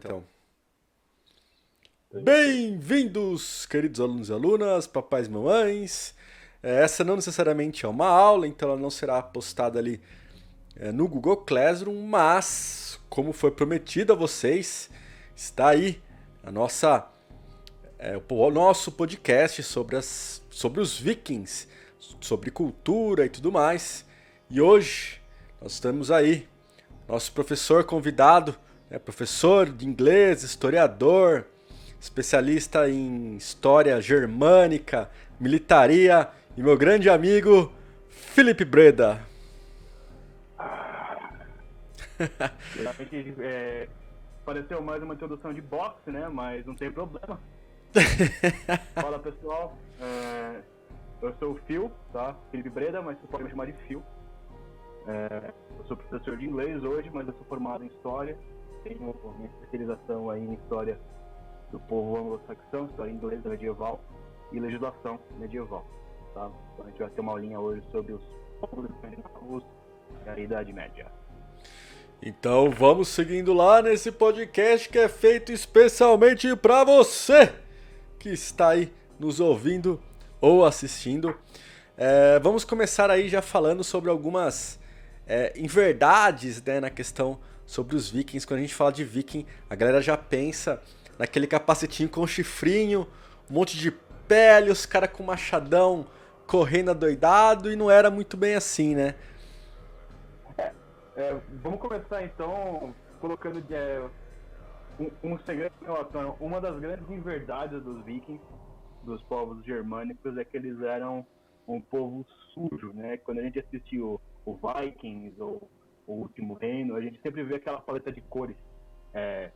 então. Bem-vindos, queridos alunos e alunas, papais e mamães. É, essa não necessariamente é uma aula, então ela não será postada ali é, no Google Classroom, mas, como foi prometido a vocês, está aí a nossa, é, o nosso podcast sobre, as, sobre os vikings, sobre cultura e tudo mais. E hoje nós estamos aí, nosso professor convidado, é professor de inglês, historiador, especialista em história germânica, militaria e meu grande amigo Felipe Breda. Realmente, é, pareceu mais uma introdução de boxe, né? Mas não tem problema. Fala pessoal, é, eu sou o Phil, tá? Felipe Breda, mas você pode me chamar de Phil. É, eu sou professor de inglês hoje, mas eu sou formado em História. Tenho minha especialização aí em História do povo anglo-saxão, História inglesa medieval e Legislação medieval. Tá? Então a gente vai ter uma aulinha hoje sobre os povos escandinavos e a Idade Média. Então vamos seguindo lá nesse podcast que é feito especialmente para você que está aí nos ouvindo ou assistindo. É, vamos começar aí já falando sobre algumas é, inverdades né, na questão sobre os vikings. Quando a gente fala de viking, a galera já pensa naquele capacetinho com chifrinho, um monte de pele, os caras com machadão correndo adoidado e não era muito bem assim, né? É, é, vamos começar então colocando é, um, um segredo. Uma das grandes inverdades dos vikings, dos povos germânicos, é que eles eram um povo sujo, né? Quando a gente assistiu o Vikings ou o Último Reino, a gente sempre vê aquela paleta de cores é,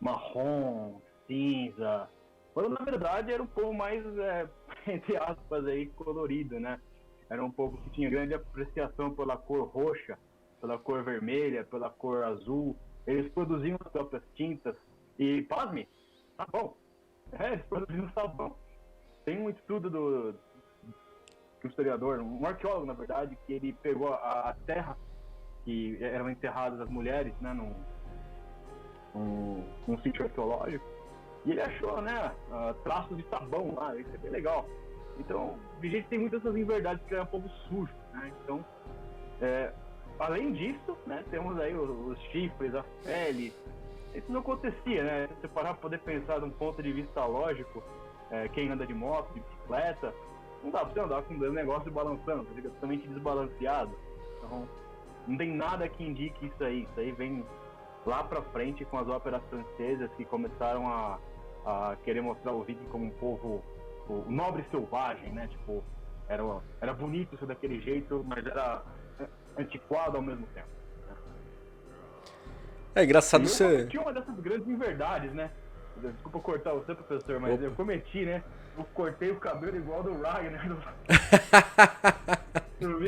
marrom, cinza. Quando na verdade era um povo mais, é, entre aspas, aí, colorido, né? Era um povo que tinha grande apreciação pela cor roxa, pela cor vermelha, pela cor azul. Eles produziam as próprias tintas. E, pasme, sabão. É, eles produziam sabão. Tem um estudo do, um historiador, um arqueólogo, na verdade, que ele pegou a, a terra que eram enterradas as mulheres, né, num, num, num sítio arqueológico, e ele achou, né, uh, traços de sabão lá, isso é bem legal. Então, a gente tem muitas dessas inverdades que é um pouco sujo, né, então, é, além disso, né, temos aí os, os chifres, a pele, isso não acontecia, né, se parar para poder pensar de um ponto de vista lógico, é, quem anda de moto, de bicicleta, não dá pra você andar com um negócio balançando, fica totalmente desbalanceado. Então, não tem nada que indique isso aí. Isso aí vem lá pra frente com as óperas francesas que começaram a, a querer mostrar o viking como um povo o nobre selvagem, né? Tipo, era, era bonito ser daquele jeito, mas era antiquado ao mesmo tempo. Né? É engraçado você. Tinha uma dessas grandes inverdades, né? Desculpa cortar você, professor, mas Opa. eu cometi, né? Eu cortei o cabelo igual do Ragnar do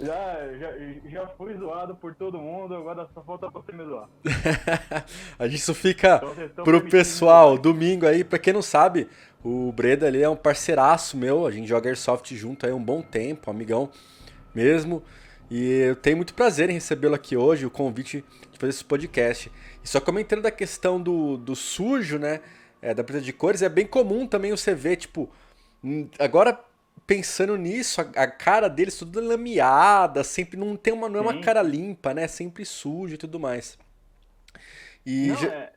já, já, já fui zoado por todo mundo, agora só falta você me zoar. a gente isso fica então, pro pessoal, domingo aí, pra quem não sabe, o Breda ali é um parceiraço meu, a gente joga Airsoft junto aí um bom tempo, amigão mesmo. E eu tenho muito prazer em recebê-lo aqui hoje, o convite de fazer esse podcast. E só comentando da questão do, do sujo, né? É, da preta de cores, é bem comum também você ver, tipo. Agora, pensando nisso, a, a cara deles tudo lameada, sempre não tem uma, não é uma cara limpa, né? Sempre sujo e tudo mais. E. Não, já... é...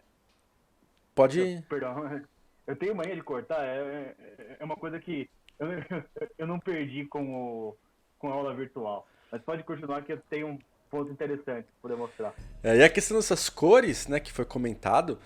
Pode. Eu, perdão, eu tenho mania de cortar, é, é, é uma coisa que eu, eu não perdi com, o, com a aula virtual. Mas pode continuar que eu tenho um ponto interessante para poder mostrar. É, e a questão dessas cores, né, que foi comentado,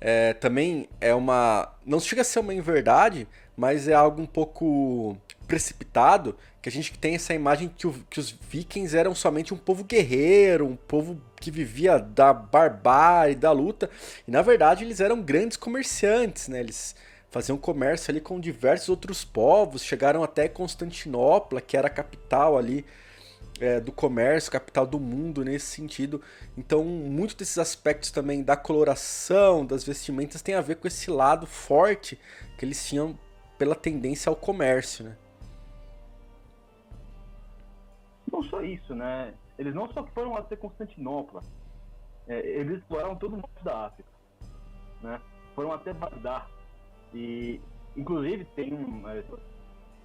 é, também é uma. Não chega a ser uma inverdade, mas é algo um pouco precipitado, que a gente tem essa imagem que, o, que os vikings eram somente um povo guerreiro, um povo que vivia da barbárie, da luta, e na verdade eles eram grandes comerciantes, né? Eles faziam comércio ali com diversos outros povos, chegaram até Constantinopla, que era a capital ali é, do comércio, capital do mundo nesse sentido. Então, muitos desses aspectos também da coloração, das vestimentas, tem a ver com esse lado forte que eles tinham pela tendência ao comércio, né? Não só isso, né? Eles não só foram até Constantinopla, é, eles exploraram todo o norte da África, né? Foram até Bagdá e, inclusive, tem um é,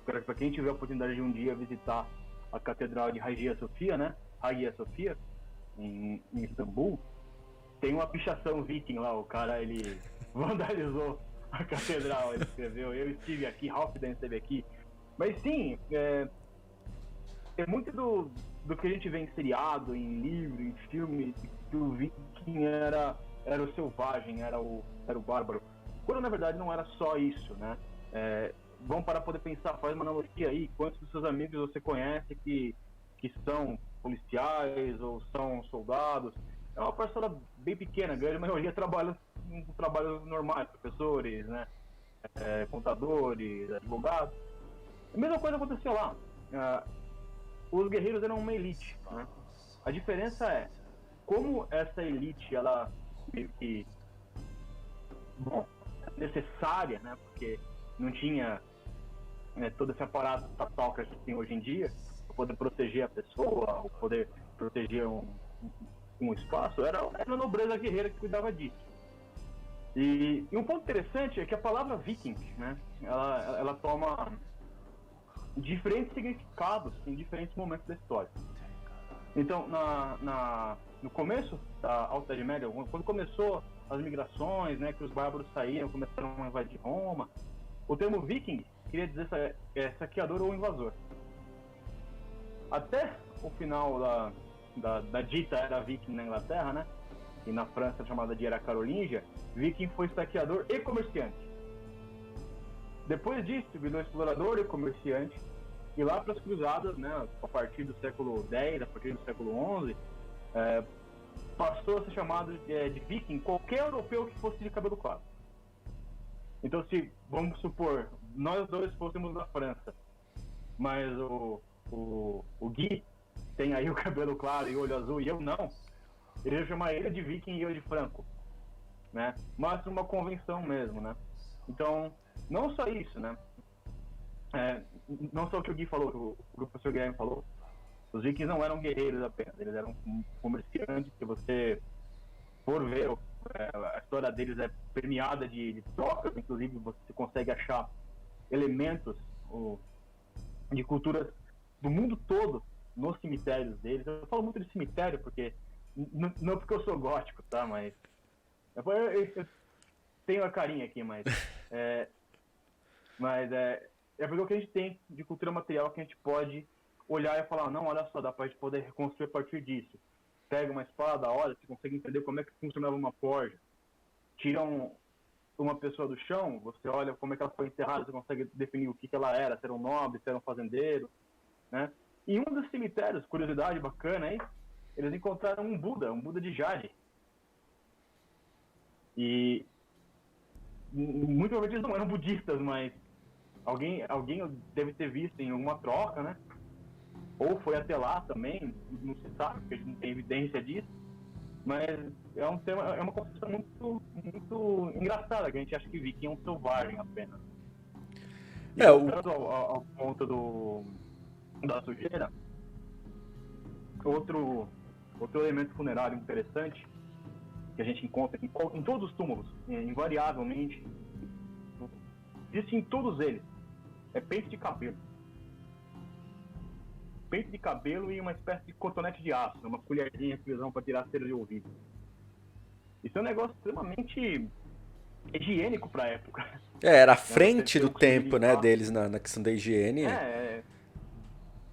para quem tiver a oportunidade de um dia visitar a Catedral de Hagia Sofia, né? Hagia Sofia, em, em Istambul, tem uma pichação viking lá, o cara ele vandalizou a catedral, ele escreveu, eu estive aqui, Ralph Dan esteve aqui. Mas sim, é, é muito do, do que a gente vê em seriado, em livro, em filme, que o viking era, era o selvagem, era o, era o bárbaro. Quando na verdade não era só isso, né? É, vamos para poder pensar, faz uma analogia aí, quantos dos seus amigos você conhece que, que são policiais ou são soldados? É uma parcela bem pequena, a grande maioria trabalha em trabalhos normais, professores, né? É, contadores, advogados. A mesma coisa aconteceu lá. Uh, os guerreiros eram uma elite. Né? A diferença é como essa elite ela que bom, necessária, né? Porque não tinha né, todo esse aparato estatal que a gente tem hoje em dia, para poder proteger a pessoa, poder proteger um, um espaço, era, era a nobreza guerreira que cuidava disso. E, e, um ponto interessante é que a palavra viking, né, ela, ela toma diferentes significados em diferentes momentos da história. Então, na, na, no começo da Alta Idade Média, quando começou as migrações, né, que os bárbaros saíram, começaram a invadir Roma, o termo viking queria dizer é, saqueador ou invasor. Até o final da, da, da dita era viking na Inglaterra, né, e na França chamada de era carolíngia, viking foi saqueador e comerciante. Depois disso, virou explorador e comerciante, e lá para as cruzadas, né, a partir do século X, a partir do século XI, é, passou a ser chamado de, de viking qualquer europeu que fosse de cabelo claro. Então, se, vamos supor, nós dois fôssemos da França, mas o, o, o Gui tem aí o cabelo claro e o olho azul e eu não, ele ia chamar ele de viking e eu de franco, né? Mas uma convenção mesmo, né? Então, não só isso, né? É, não só o que o Gui falou, o, o professor Guilherme falou, os vikings não eram guerreiros apenas, eles eram comerciantes que você, por ver, é, a história deles é premiada de, de trocas, inclusive você consegue achar elementos o, de culturas do mundo todo nos cemitérios deles. Eu falo muito de cemitério porque não porque eu sou gótico, tá? Mas eu, eu, eu tenho a carinha aqui, mas é, mas é, é porque o que a gente tem de cultura material que a gente pode olhar e falar, não, olha só, dá pra gente poder reconstruir a partir disso. Pega uma espada, olha, você consegue entender como é que funcionava uma forja. Tira um, uma pessoa do chão, você olha como é que ela foi enterrada, você consegue definir o que, que ela era, se era um nobre, se era um fazendeiro, né? Em um dos cemitérios, curiosidade bacana aí, eles encontraram um Buda, um Buda de Jade. E muito provavelmente eles não eram budistas, mas alguém, alguém deve ter visto em alguma troca, né? Ou foi até lá também, não se sabe, porque a gente não tem evidência disso. Mas é um tema, é uma concepção muito, muito engraçada, que a gente acha que viking é um selvagem apenas. E é, o... ao, ao ponto do, da sujeira, outro, outro elemento funerário interessante que a gente encontra em, em todos os túmulos, invariavelmente, existe em todos eles, é pente de cabelo. Pente de cabelo e uma espécie de cotonete de aço, uma colherzinha que usam para tirar cera de ouvido. Isso é um negócio extremamente higiênico para a época. É, era a frente do tempo, né, deles na, na questão da higiene. É, é,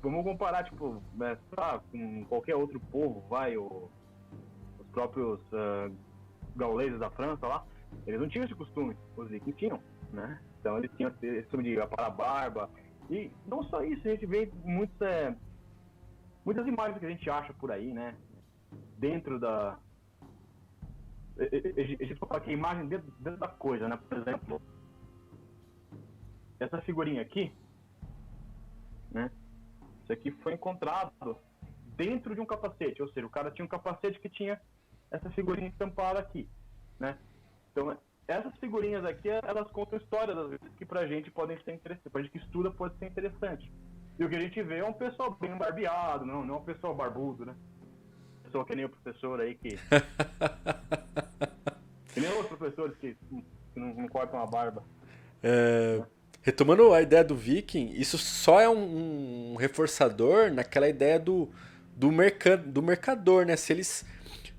vamos comparar, tipo, né, com qualquer outro povo, vai, o, os próprios uh, gauleses da França lá, eles não tinham esse costume, os vikings tinham, né? Então eles tinham esse costume de aparar a barba. E não só isso, a gente vê muitas, é, muitas imagens que a gente acha por aí, né? Dentro da. A gente fala que a imagem dentro, dentro da coisa, né? Por exemplo, essa figurinha aqui, né? Isso aqui foi encontrado dentro de um capacete, ou seja, o cara tinha um capacete que tinha essa figurinha estampada aqui, né? Então, essas figurinhas aqui, elas contam histórias, às vezes, que pra gente podem ser interessantes, pra gente que estuda pode ser interessante. E o que a gente vê é um pessoal bem barbeado, não, não é um pessoal barbudo, né? pessoa que nem o professor aí que. que nem os professores que, que não, não, cortam a barba. É, retomando a ideia do viking, isso só é um, um reforçador naquela ideia do, do, merca, do mercador, né? Se eles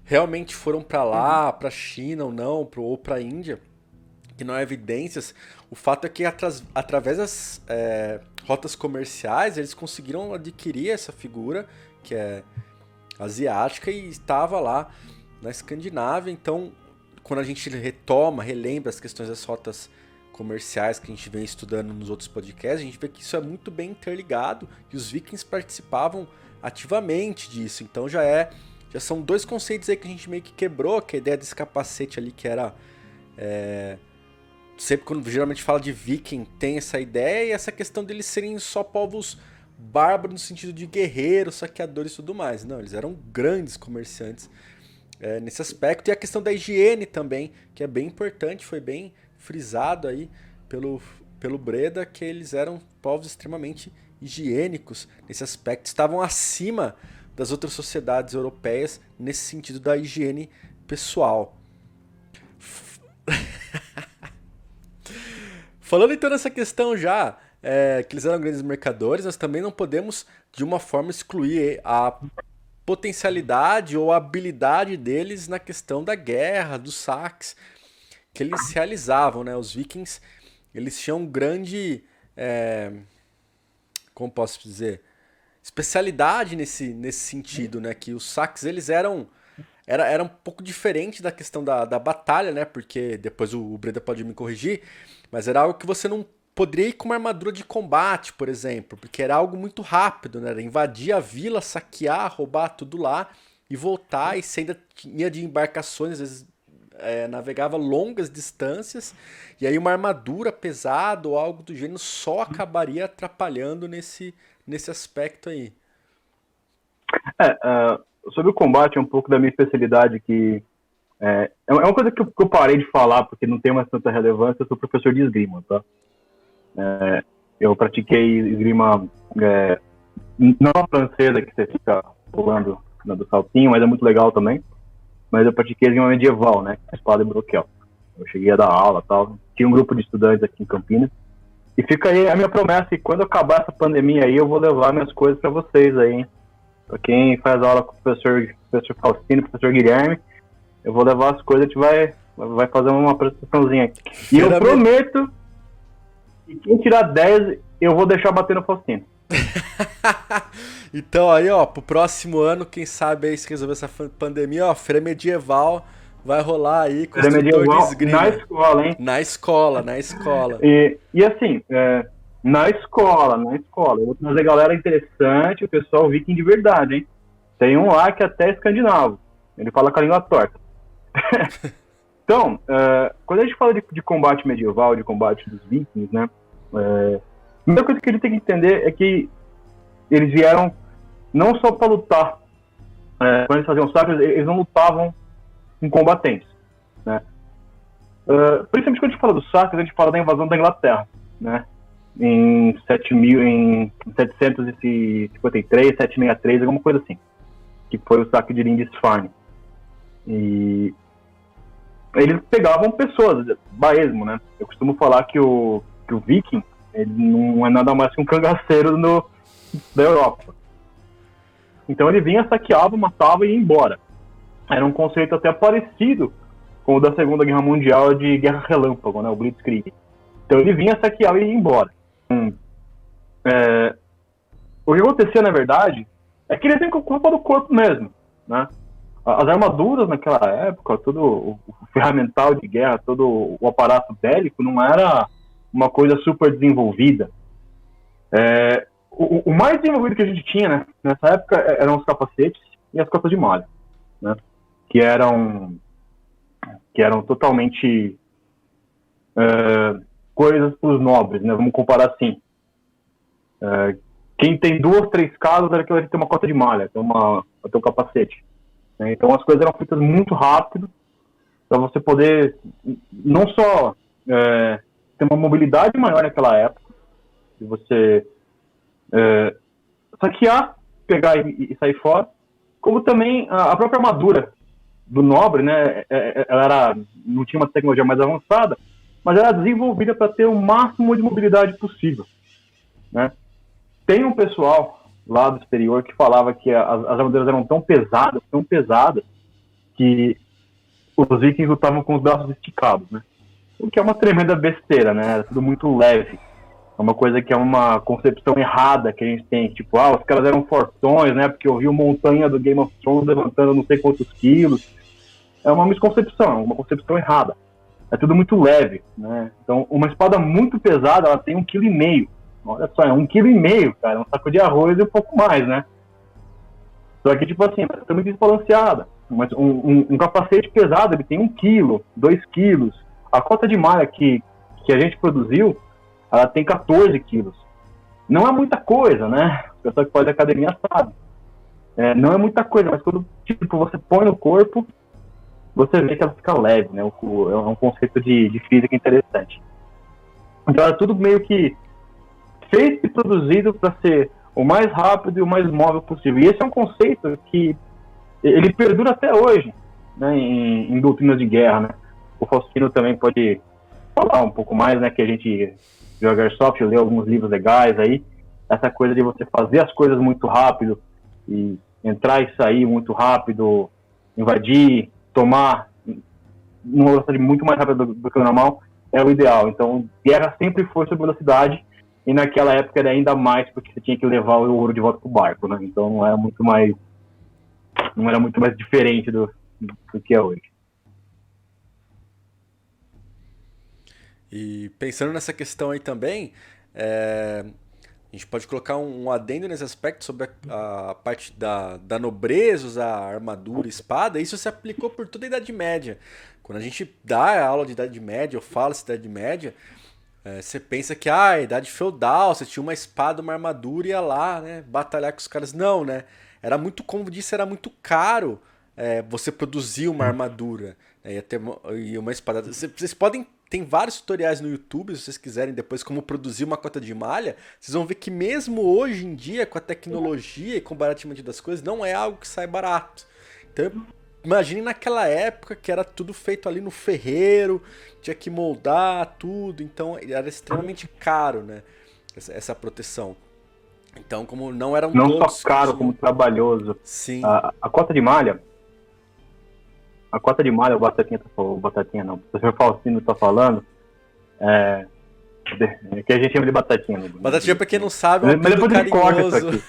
realmente foram para lá, uhum. para China ou não, pro, ou para Índia, que não há evidências. O fato é que atras, através das é, rotas comerciais eles conseguiram adquirir essa figura que é asiática e estava lá na Escandinávia. Então, quando a gente retoma, relembra as questões das rotas comerciais que a gente vem estudando nos outros podcasts, a gente vê que isso é muito bem interligado e os vikings participavam ativamente disso. Então já é, já são dois conceitos aí que a gente meio que quebrou, que é a ideia desse capacete ali que era é, sempre quando geralmente fala de viking tem essa ideia e essa questão deles serem só povos bárbaros no sentido de guerreiros, saqueadores e tudo mais. Não, eles eram grandes comerciantes é, nesse aspecto. E a questão da higiene também, que é bem importante, foi bem frisado aí pelo, pelo Breda, que eles eram povos extremamente higiênicos nesse aspecto, estavam acima das outras sociedades europeias nesse sentido da higiene pessoal. Falando então nessa questão já, é, que eles eram grandes mercadores, nós também não podemos de uma forma excluir a potencialidade ou a habilidade deles na questão da guerra, dos saques que eles realizavam, né? Os vikings, eles tinham um grande, é, como posso dizer, especialidade nesse, nesse sentido, né? Que os saques, eles eram era, era um pouco diferente da questão da, da batalha, né? Porque depois o, o Breda pode me corrigir, mas era algo que você não poderia ir com uma armadura de combate, por exemplo, porque era algo muito rápido, né? Era invadir a vila, saquear, roubar tudo lá e voltar, e você ainda tinha de embarcações, às vezes é, navegava longas distâncias, e aí uma armadura pesada ou algo do gênero só acabaria atrapalhando nesse, nesse aspecto aí. É, uh, sobre o combate, é um pouco da minha especialidade que é, é uma coisa que eu, que eu, parei de falar porque não tem mais tanta relevância. Eu sou professor de esgrima, tá? É, eu pratiquei esgrima é, não a francesa que você fica pulando do saltinho, mas é muito legal também. Mas eu pratiquei esgrima medieval, né? Espada e broquel. Eu cheguei a dar aula, tal. Tinha um grupo de estudantes aqui em Campinas. E fica aí a minha promessa, e quando acabar essa pandemia aí, eu vou levar minhas coisas para vocês aí, hein? Pra quem faz aula com o professor, professor Faustino, professor Guilherme, eu vou levar as coisas, a gente vai, vai fazer uma apresentaçãozinha aqui. E eu prometo que quem tirar 10, eu vou deixar bater no Faustino. então aí, ó, pro próximo ano, quem sabe aí se resolver essa pandemia, ó, feira medieval vai rolar aí com medieval na escola, hein? Na escola, na escola. E, e assim, é, na escola, na escola. Eu vou trazer galera interessante, o pessoal viking de verdade, hein? Tem um lá que é até escandinavo. Ele fala com a língua torta. então, uh, quando a gente fala de, de, combate medieval, de combate dos vikings, né? Uh, a primeira coisa que a gente tem que entender é que eles vieram não só para lutar. Uh, quando eles faziam sacros, eles não lutavam com combatentes, né? Uh, principalmente quando a gente fala dos sacros, a gente fala da invasão da Inglaterra, né? em, 7 mil, em 753, 763, alguma coisa assim, que foi o saque de Lindisfarne. E eles pegavam pessoas, baesmo, né? Eu costumo falar que o, que o viking ele não é nada mais que um cangaceiro no, da Europa. Então ele vinha, saqueava, matava e ia embora. Era um conceito até parecido com o da Segunda Guerra Mundial de Guerra Relâmpago, né? O Blitzkrieg. Então ele vinha, saqueava e ia embora. Hum. É, o que acontecia, na verdade, é que eles têm culpa do corpo mesmo, né? As armaduras naquela época, todo o ferramental de guerra, todo o aparato bélico não era uma coisa super desenvolvida. É, o, o, mais desenvolvido que a gente tinha né, nessa época eram os capacetes e as copas de malha, né? Que eram que eram totalmente é, coisas para os nobres, né? Vamos comparar assim. É, quem tem duas, três casas era que vai ter uma cota de malha, tem uma, ter um capacete. Né? Então as coisas eram feitas muito rápido para você poder não só é, ter uma mobilidade maior naquela época, de você saquear, pegar e, e, sair fora, como também a própria armadura do nobre, né? É, é, ela era, não tinha uma tecnologia mais avançada, mas era desenvolvida para ter o máximo de mobilidade possível, né? Tem um pessoal lá do exterior que falava que as, as armaduras eram tão pesadas, tão pesadas, que os vikings lutavam com os braços esticados, né? O que é uma tremenda besteira, né? Era tudo muito leve. É uma coisa que é uma concepção errada que a gente tem. Tipo, ah, os caras eram fortões, né? Porque eu vi o montanha do Game of Thrones levantando não sei quantos quilos. É uma misconcepção, uma concepção errada. É tudo muito leve, né? Então, uma espada muito pesada, ela tem um quilo e meio. Olha só, é um quilo e meio, cara. Um saco de arroz e um pouco mais, né? Só que, tipo assim, é muito desbalanceada. Mas um, um, um, capacete pesado, ele tem um quilo, dois quilos. A cota de malha que, que a gente produziu, ela tem 14 quilos. Não é muita coisa, né? O pessoal que faz academia sabe. É, não é muita coisa, mas quando tipo, você põe no corpo, você vê que ela fica leve, né? O, é um conceito de, de física interessante. Então é tudo meio que feito e produzido para ser o mais rápido e o mais móvel possível. E esse é um conceito que ele perdura até hoje, né, em, em doutrinas de guerra, né? O Faustino também pode falar um pouco mais, né, que a gente joga Airsoft, lê alguns livros legais aí, essa coisa de você fazer as coisas muito rápido e entrar e sair muito rápido, invadir, tomar numa velocidade muito mais rápida do, do que o normal, é o ideal. Então, guerra sempre foi sobre velocidade e naquela época era ainda mais porque você tinha que levar o ouro de volta pro barco, né? Então não era muito mais não era muito mais diferente do, do que é hoje. E pensando nessa questão aí também, é, a gente pode colocar um, um, adendo nesse aspecto sobre a, a, parte da, da nobreza, usar armadura, espada. Isso se aplicou por toda a Idade Média. Quando a gente dá a aula de Idade Média, eu falo de Idade Média, é, você pensa que, ah, Idade Feudal, você tinha uma espada, uma armadura e ia lá, né, batalhar com os caras. Não, né? Era muito, como disse, era muito caro é, você produzir uma armadura. Né, ter uma, e uma espada. Vocês podem. Tem vários tutoriais no YouTube, se vocês quiserem depois como produzir uma cota de malha. Vocês vão ver que mesmo hoje em dia, com a tecnologia e com o barateamento das coisas, não é algo que sai barato. Então, imagine naquela época que era tudo feito ali no ferreiro, tinha que moldar tudo, então era extremamente caro, né? Essa, essa proteção. Então, como não eram não só caro, como trabalhoso. Sim. A, a cota de malha, a cota de malha, o Batatinha, tá, o Batatinha não, o professor Faustino tá falando, é, é, que a gente chama de Batatinha. Né? Batatinha, pra quem não sabe, é um apelido carinhoso.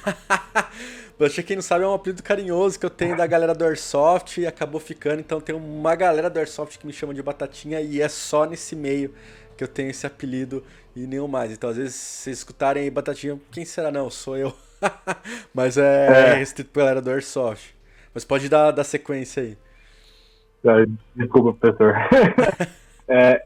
Batatinha, quem não sabe, é um apelido carinhoso que eu tenho da galera do Airsoft e acabou ficando, então tem uma galera do Airsoft que me chama de Batatinha e é só nesse meio que eu tenho esse apelido e nenhum mais. Então, às vezes, se vocês escutarem aí Batatinha, quem será? Não, sou eu. Mas é, é. restrito pra galera do Airsoft. Mas pode dar, dar sequência aí. Desculpa, professor. é,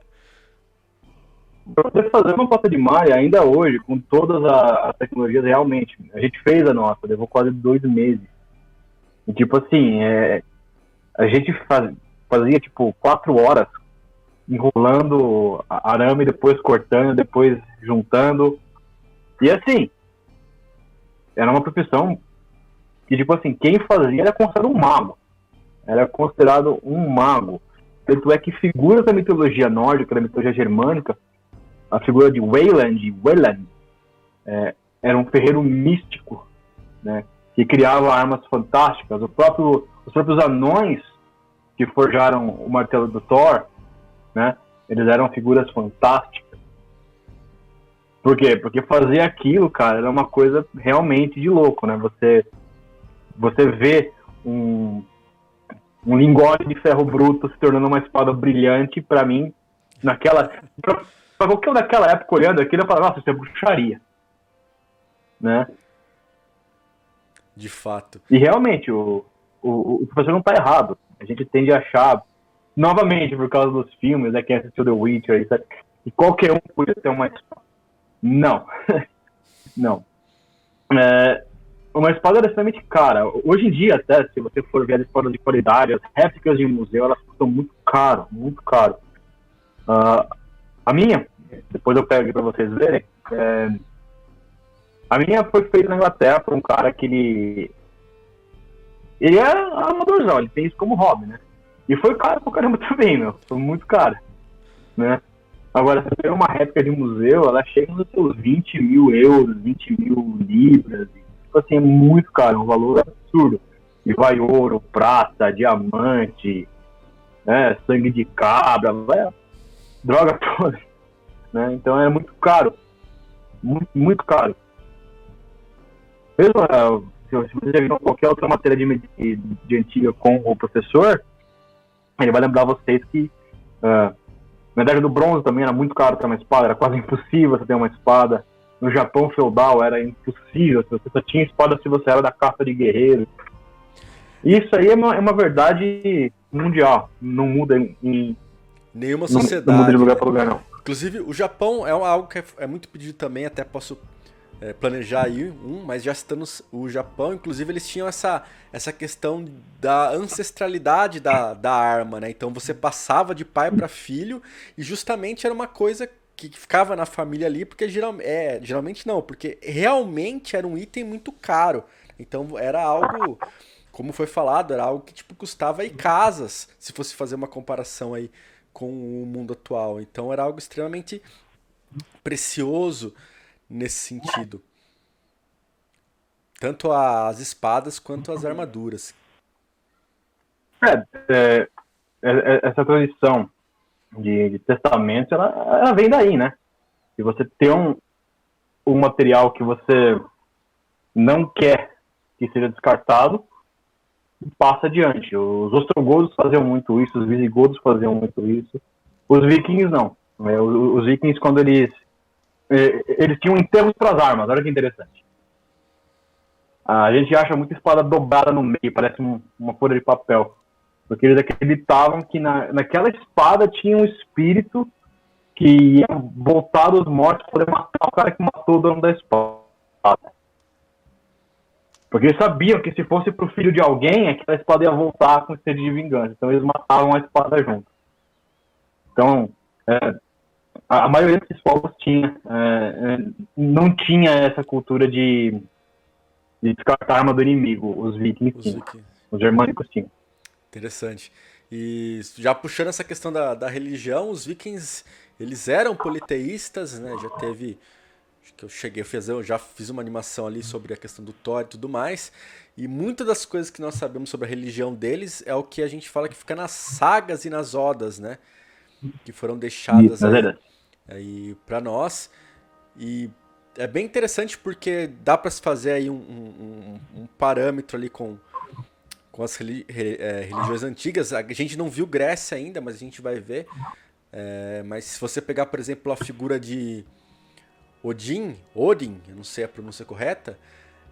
para você fazer uma cota de malha, ainda hoje, com todas as tecnologias, realmente, a gente fez a nossa, levou quase dois meses. E, tipo assim, é, a gente faz, fazia, tipo, quatro horas enrolando arame, depois cortando, depois juntando. E assim, era uma profissão que, tipo assim, quem fazia era considerado um mago. Era considerado um mago. Tanto é que figuras da mitologia nórdica, da mitologia germânica, a figura de Wayland, Wayland é, era um ferreiro místico, né, que criava armas fantásticas. O próprio, os próprios anões que forjaram o martelo do Thor né? Eles eram figuras fantásticas. Por quê? Porque fazer aquilo, cara, era uma coisa realmente de louco, né? Você, você vê um, um lingote de ferro bruto se tornando uma espada brilhante, para mim, naquela. Pra, pra qualquer um daquela época olhando aquilo, eu falava, nossa, isso é bruxaria. Né? De fato. E realmente, o, o, o professor não está errado. A gente tende a achar novamente por causa dos filmes, né, quem assistiu The Witcher, etc. E qualquer um podia ter uma espada. Não. não. É, uma espada é extremamente cara. Hoje em dia, até, se você for ver as espadas de qualidade, as réplicas de museu, elas custam muito caro, muito caro. Uh, a minha, depois eu pego para vocês verem, é, a minha foi feita na Inglaterra por um cara que ele ele é amadorzão, ele tem isso como hobby, né? E foi caro pra caramba também, meu. Foi muito caro, né? Agora, se você uma réplica de museu, ela chega nos seus 20 mil euros, 20 mil libras. Tipo assim, é muito caro, é um valor absurdo. E vai ouro, prata, diamante, né, sangue de cabra, vai, droga toda. Né? Então é muito caro. Muito, muito caro. Mesmo uh, se você viu qualquer outra matéria de, de, de, antiga com o professor, ele vai lembrar vocês que uh, medalha do bronze também era muito caro ter uma espada, era quase impossível você ter uma espada. No Japão feudal era impossível, você só tinha espada se você era da caça de guerreiro. Isso aí é uma, é uma verdade mundial, não muda em, nenhuma sociedade. Não, muda de lugar para lugar, não. Inclusive, o Japão é algo que é, é muito pedido também, até posso é, planejar aí um, mas já citando o Japão, inclusive eles tinham essa, essa questão da ancestralidade da, da arma, né? Então você passava de pai para filho e justamente era uma coisa que ficava na família ali, porque geral, é, geralmente não, porque realmente era um item muito caro. Então era algo, como foi falado, era algo que tipo custava aí casas, se fosse fazer uma comparação aí com o mundo atual. Então era algo extremamente precioso nesse sentido. Tanto as espadas quanto as armaduras. É, é, é, essa tradição de, de testamento, ela, ela, vem daí, né? Se você tem um, um material que você não quer que seja descartado, passa adiante. Os ostrogodos faziam muito isso, os visigodos faziam muito isso. Os vikings não. É, os vikings, quando eles. É, eles tinham enterros para as armas, olha que interessante. A gente acha muita espada dobrada no meio, parece uma folha de papel. Porque eles acreditavam que na, naquela espada tinha um espírito que ia voltar dos mortos para matar o cara que matou o dono da espada. Porque eles sabiam que se fosse pro filho de alguém, aquela espada ia voltar com sede de vingança. Então eles matavam a espada junto. Então, é, a, maioria desses povos tinha, é, é, não tinha essa cultura de, de descartar a arma do inimigo. Os vikings tinham. Os germânicos tinham. Interessante. E já puxando essa questão da, da religião, os vikings, eles eram politeístas, né? Já teve que eu cheguei a fazer, eu já fiz uma animação ali sobre a questão do Thor e tudo mais. E muitas das coisas que nós sabemos sobre a religião deles é o que a gente fala que fica nas sagas e nas odas, né? Que foram deixadas Isso, é aí, aí para nós. E é bem interessante porque dá para se fazer aí um, um, um, parâmetro ali com, com as religi é, religiões antigas. A gente não viu Grécia ainda, mas a gente vai ver. É, mas se você pegar, por exemplo, a figura de Odin, Odin, eu não sei a pronúncia correta,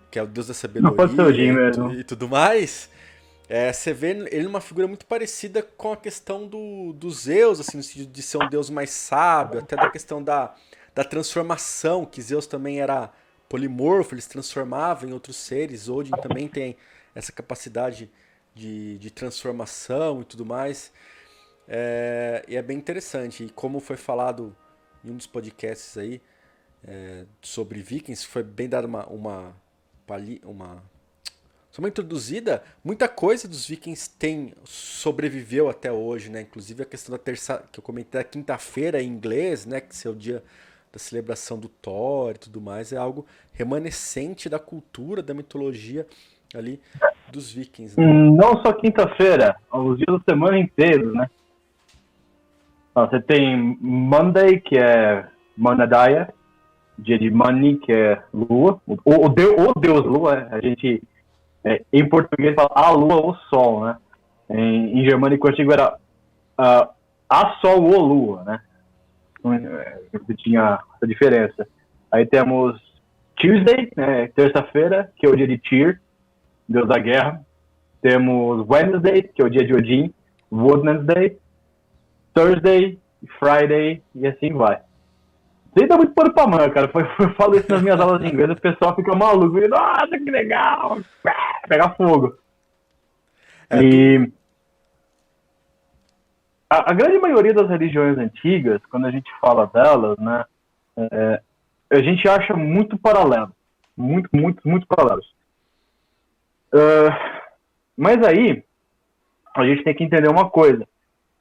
que é o deus da sabedoria Odin, e, e, tudo mais. É, você vê ele uma figura muito parecida com a questão do, do Zeus, assim, no sentido de ser um deus mais sábio, até da questão da, da transformação, que Zeus também era polimorfo, ele se transformava em outros seres. Odin também tem essa capacidade de, de transformação e tudo mais. É, e é bem interessante. E como foi falado em um dos podcasts aí, é, sobre vikings, foi bem dada uma, uma, uma, uma introduzida, muita coisa dos vikings tem sobreviveu até hoje, né? Inclusive a questão da terça, que eu comentei da quinta-feira em inglês, né? Que é o dia da celebração do Thor e tudo mais, é algo remanescente da cultura, da mitologia ali dos vikings. Né? Hum, não só quinta-feira, os dias da semana inteiro, né? Você tem Monday, que é Manadaya, dia de Mani, que é lua, o, deus, o deus lua, a gente, é, em português fala a lua ou sol, né? Em, em germânico antigo era uh, a sol ou lua, né? Então, é, tinha essa diferença. Aí temos Tuesday, né, terça-feira, que é o dia de Tyr, deus da guerra. Temos Wednesday, que é o dia de Odin, Wednesday, Thursday, Friday e assim vai. Nem dá muito pano pra manga, cara. Foi, eu falo isso nas minhas aulas de inglês, o pessoal fica maluco. Nossa, que legal! Pegar fogo. É, e a, a, grande maioria das religiões antigas, quando a gente fala delas, né, é, a gente acha muito paralelo. Muito, muito, muito paralelos. Uh, Mas aí, a gente tem que entender uma coisa.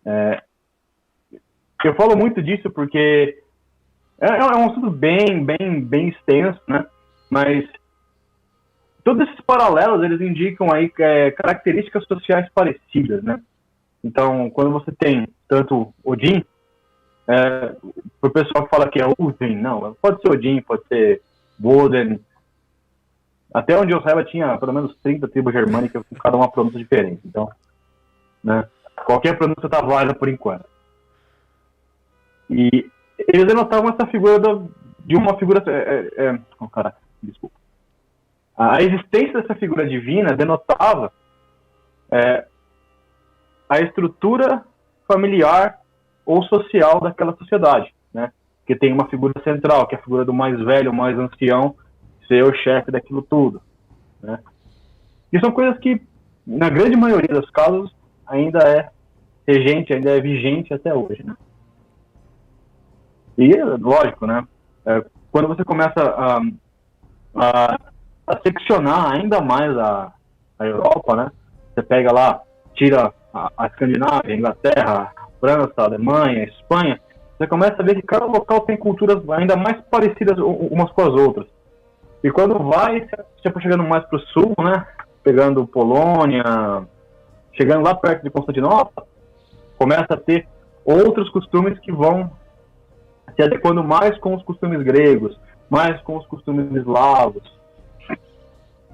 É, eu falo muito disso porque é, é, um assunto bem, bem, bem extenso, né? Mas todos esses paralelos, eles indicam aí é, características sociais parecidas, né? Então, quando você tem tanto Odin, é, o pessoal que fala que é Odin, não, pode ser Odin, pode ser Woden. Até onde eu saiba tinha pelo menos 30 tribos germânicas com cada uma pronúncia diferente. Então, né, qualquer pronúncia está válida por enquanto. E eles denotavam essa figura da, de uma figura. É, é, é oh, caraca, desculpa. A existência dessa figura divina denotava é, a estrutura familiar ou social daquela sociedade, né? Que tem uma figura central, que é a figura do mais velho, mais ancião, ser o chefe daquilo tudo, né? E são coisas que, na grande maioria dos casos, ainda é regente, ainda é vigente até hoje, né? E, lógico, né? É, quando você começa a, a, a, seccionar ainda mais a, a Europa, né? Você pega lá, tira a, a Escandinávia, a Inglaterra, a França, a Alemanha, a Espanha, você começa a ver que cada local tem culturas ainda mais parecidas umas com as outras. E quando vai, vai chegando mais para o sul, né? Pegando Polônia, chegando lá perto de Constantinopla, começa a ter outros costumes que vão se adequando mais com os costumes gregos, mais com os costumes eslavos.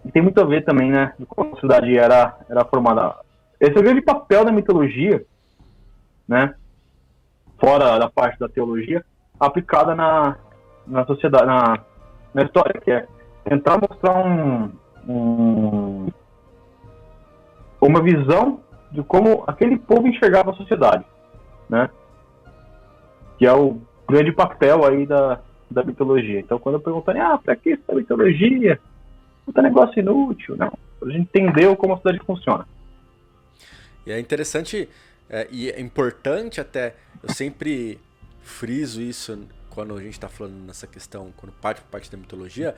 E tem muito a ver também, né, de como a cidade era, era formada. Esse é o grande papel da mitologia, né, fora da parte da teologia, aplicada na, na sociedade, na, na história, que é tentar mostrar um, um, uma visão de como aquele povo enxergava a sociedade, né? Que é o grande papel aí da, da mitologia. Então, quando perguntarem, ah, pra que essa mitologia? Puta negócio inútil. Não, a gente entendeu como a cidade funciona. E é interessante é, e é importante até, eu sempre friso isso quando a gente está falando nessa questão, quando parte parte da mitologia.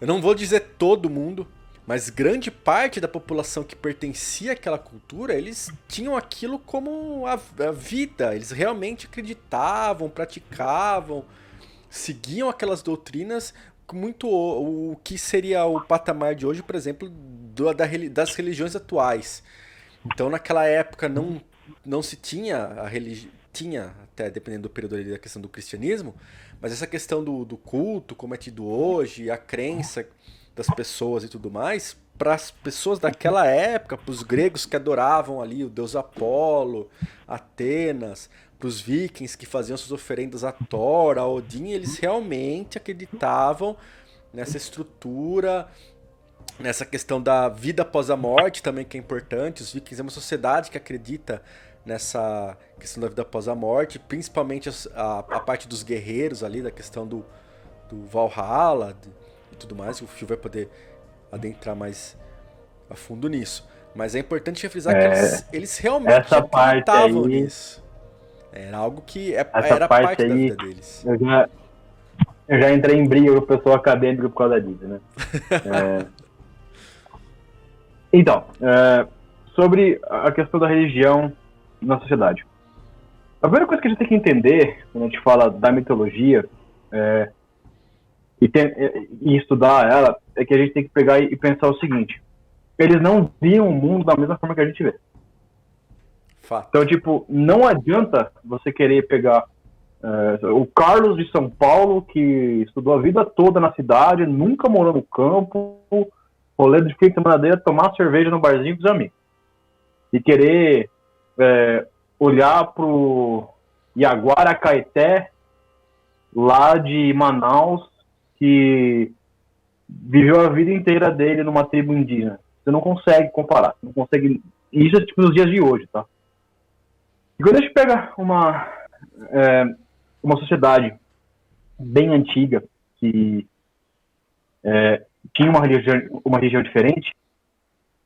Eu não vou dizer todo mundo, mas grande parte da população que pertencia àquela cultura, eles tinham aquilo como a, a vida. Eles realmente acreditavam, praticavam, seguiam aquelas doutrinas muito o, o que seria o patamar de hoje, por exemplo, do, da, das religiões atuais. Então, naquela época não, não se tinha a religião, tinha até dependendo do período ali da questão do cristianismo, mas essa questão do, do culto, como é tido hoje, a crença das pessoas e tudo mais, para as pessoas daquela época, para os gregos que adoravam ali o deus Apolo, Atenas, para os vikings que faziam suas oferendas a Thor, a Odin, eles realmente acreditavam nessa estrutura, nessa questão da vida após a morte também que é importante. Os vikings é uma sociedade que acredita nessa questão da vida após a morte, principalmente a, a parte dos guerreiros ali, da questão do, do Valhalla, tudo mais, o Fio vai poder adentrar mais a fundo nisso. Mas é importante refrisar é, que eles, eles realmente acreditavam nisso. Era algo que é, era parte, parte aí, da vida deles. Eu já, eu já entrei em briga com o pessoal acadêmico por causa disso, né? é, então, é, sobre a questão da religião na sociedade. A primeira coisa que a gente tem que entender, quando a gente fala da mitologia, é, e, tem, e estudar ela é que a gente tem que pegar e pensar o seguinte: eles não viam o mundo da mesma forma que a gente vê. Fato. Então, tipo, não adianta você querer pegar é, o Carlos de São Paulo, que estudou a vida toda na cidade, nunca morou no campo, rolê de fim de semana dele, tomar cerveja no barzinho com os amigos. E querer é, olhar pro Iaguara Caeté, lá de Manaus, que viveu a vida inteira dele numa tribo indígena. Você não consegue comparar, não consegue. Isso é tipo nos dias de hoje, tá? E quando a gente pega uma é, uma sociedade bem antiga que é, tinha uma religião, uma religião diferente,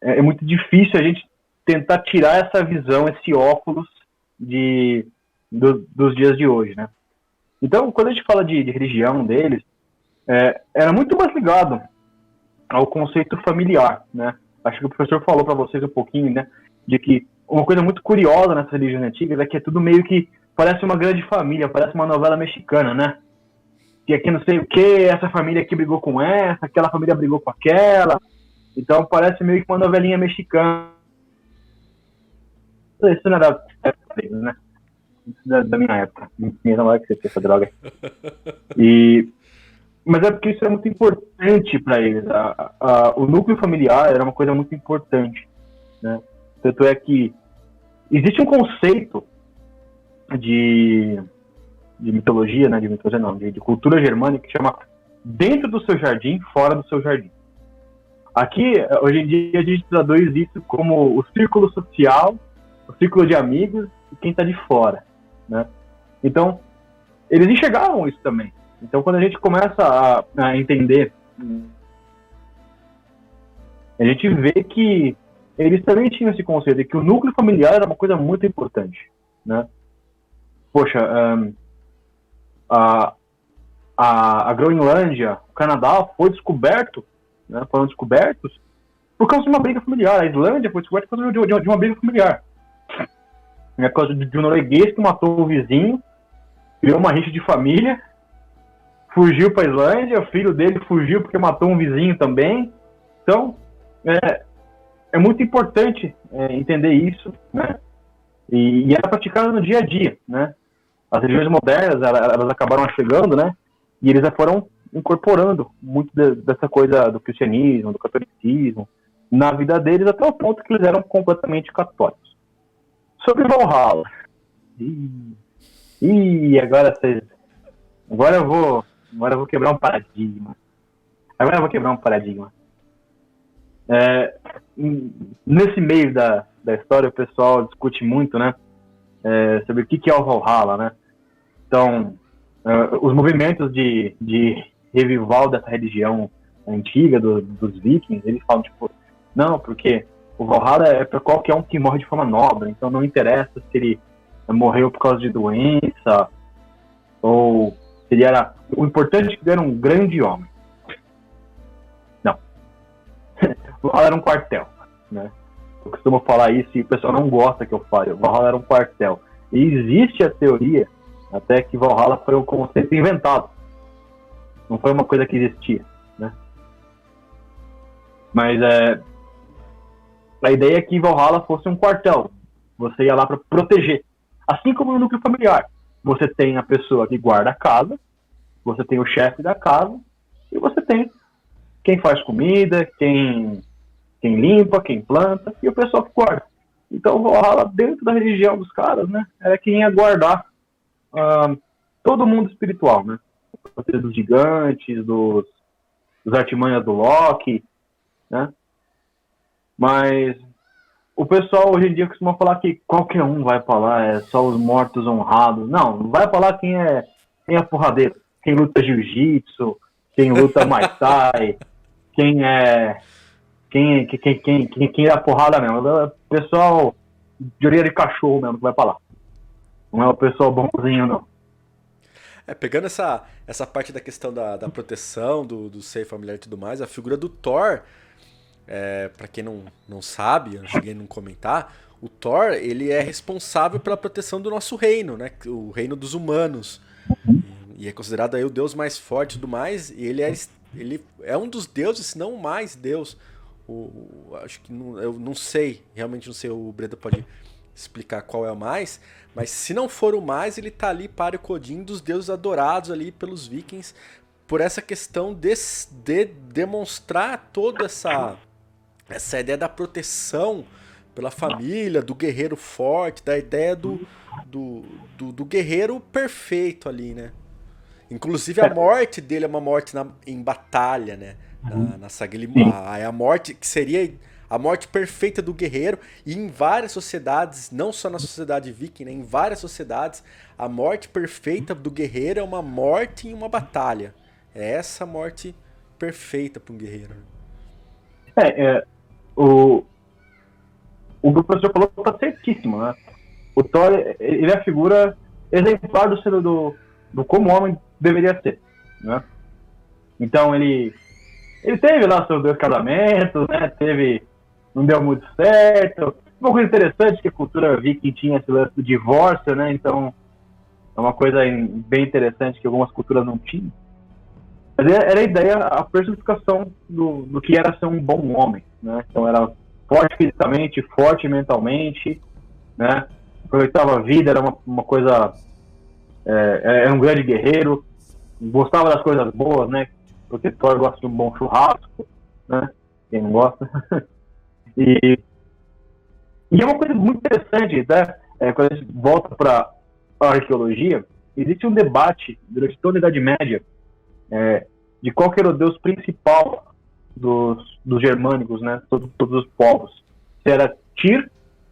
é, é, muito difícil a gente tentar tirar essa visão, esse óculos de, do, dos dias de hoje, né? Então, quando a gente fala de, de religião deles, é, era muito mais ligado ao conceito familiar, né? acho que o professor falou para vocês um pouquinho, né, de que uma coisa muito curiosa nessas religiões antigas é que é tudo meio que parece uma grande família, parece uma novela mexicana, né? Que aqui não sei o que, essa família aqui brigou com essa, aquela família brigou com aquela. Então parece meio que uma novelinha mexicana. Isso não era né? Isso da, da minha época. Minha é que você essa droga. E mas é porque isso é muito importante para eles. A, a, o núcleo familiar era uma coisa muito importante. Né? Tanto é que existe um conceito de, de mitologia, né? de mitologia não, de, de cultura germânica que chama dentro do seu jardim, fora do seu jardim. Aqui, hoje em dia, a gente traduz isso como o círculo social, o círculo de amigos e quem está de fora. Né? Então, eles enxergavam isso também. Então, quando a gente começa a, a entender, a gente vê que eles também tinham esse conceito de que o núcleo familiar era uma coisa muito importante, né? Poxa, um, a, a, a Groenlândia, o Canadá foi descoberto, né, foram descobertos por causa de uma briga familiar. A Islândia foi descoberta por causa de, de, de uma briga familiar. É por causa de, um norueguês que matou o vizinho, criou uma rixa de família, fugiu para a Islândia, o filho dele fugiu porque matou um vizinho também. Então, é, é muito importante é, entender isso, né? E, e era praticado no dia a dia, né? As religiões modernas, elas, elas acabaram chegando, né? E eles foram incorporando muito de, dessa coisa do cristianismo, do catolicismo, na vida deles, até o ponto que eles eram completamente católicos. Sobre Valhalla. Ih, agora vocês. Agora eu vou Agora eu vou quebrar um paradigma. Agora eu vou quebrar um paradigma. É, nesse meio da, da história, o pessoal discute muito, né? É, sobre o que, que é o Valhalla, né? Então, uh, os movimentos de, de revival dessa religião antiga do, dos vikings, eles falam, tipo, não, porque o Valhalla é para qualquer um que morre de forma nobre, então não interessa se ele morreu por causa de doença ou ele era. O importante é que ele era um grande homem. Não. o Valhalla era um quartel. Né? Eu costumo falar isso e o pessoal não gosta que eu fale. O Valhalla era um quartel. E existe a teoria até que Valhalla foi um conceito inventado. Não foi uma coisa que existia. Né? Mas é, a ideia é que Valhalla fosse um quartel. Você ia lá para proteger. Assim como no núcleo familiar. Você tem a pessoa que guarda a casa, você tem o chefe da casa, e você tem quem faz comida, quem, quem limpa, quem planta, e o pessoal que guarda. Então, Valhalla, dentro da religião dos caras, né, era quem ia guardar uh, todo mundo espiritual, né? Dos gigantes, dos, dos artimanhas do Loki, né? Mas o pessoal hoje em dia costuma falar que qualquer um vai para lá, é só os mortos honrados. Não, vai para lá quem é, quem é porradeiro, quem luta jiu-jitsu, quem luta Muay Thai, quem é. Quem, quem, quem, quem, quem é porrada mesmo. É o pessoal de orelha de cachorro mesmo que vai para lá. Não é o pessoal bonzinho, não. É, pegando essa, essa parte da questão da, da proteção, do, do seio familiar e tudo mais, a figura do Thor é, para quem não, não sabe, eu cheguei a não comentar, o Thor ele é responsável pela proteção do nosso reino, né? O reino dos humanos. E, é considerado aí o deus mais forte tudo mais. E ele é, ele é um dos deuses, se não o mais deus. O, o, acho que não, eu não sei, realmente não sei, o Breda pode explicar qual é o mais. Mas se não for o mais, ele tá ali para o Codin dos deuses adorados ali pelos vikings. Por essa questão de, de demonstrar toda essa essa ideia da proteção pela família, do guerreiro forte, da ideia do, do, do, do guerreiro perfeito ali, né? Inclusive a morte dele é uma morte na, em batalha, né? Na, uhum. na saga ele, a, a morte que seria a morte perfeita do guerreiro e em várias sociedades, não só na sociedade viking, né? em várias sociedades, a morte perfeita do guerreiro é uma morte em uma batalha. É essa morte perfeita para um guerreiro. É, é, o, o que o professor falou está certíssimo, né? O Thor, ele é a figura exemplar do, do, do como homem deveria ser, né? Então ele ele teve lá seus dois casamentos, né? Teve não deu muito certo. Uma coisa interessante que a cultura viking tinha esse lance do divórcio, né? Então, é uma coisa bem interessante que algumas culturas não tinham. Mas era a ideia, a personificação do, do que era ser um bom homem, né? Então era forte fisicamente, forte mentalmente, né? Aproveitava a vida, era uma, uma coisa... É, era um grande guerreiro, gostava das coisas boas, né? Porque Thor gosta de um bom churrasco, né? Quem não gosta. e, e é uma coisa muito interessante, né? É, quando a gente volta para a arqueologia, existe um debate durante toda a Idade Média é, de qual era o deus principal dos, dos germânicos, né? Todos, todos os povos. Se era Tyr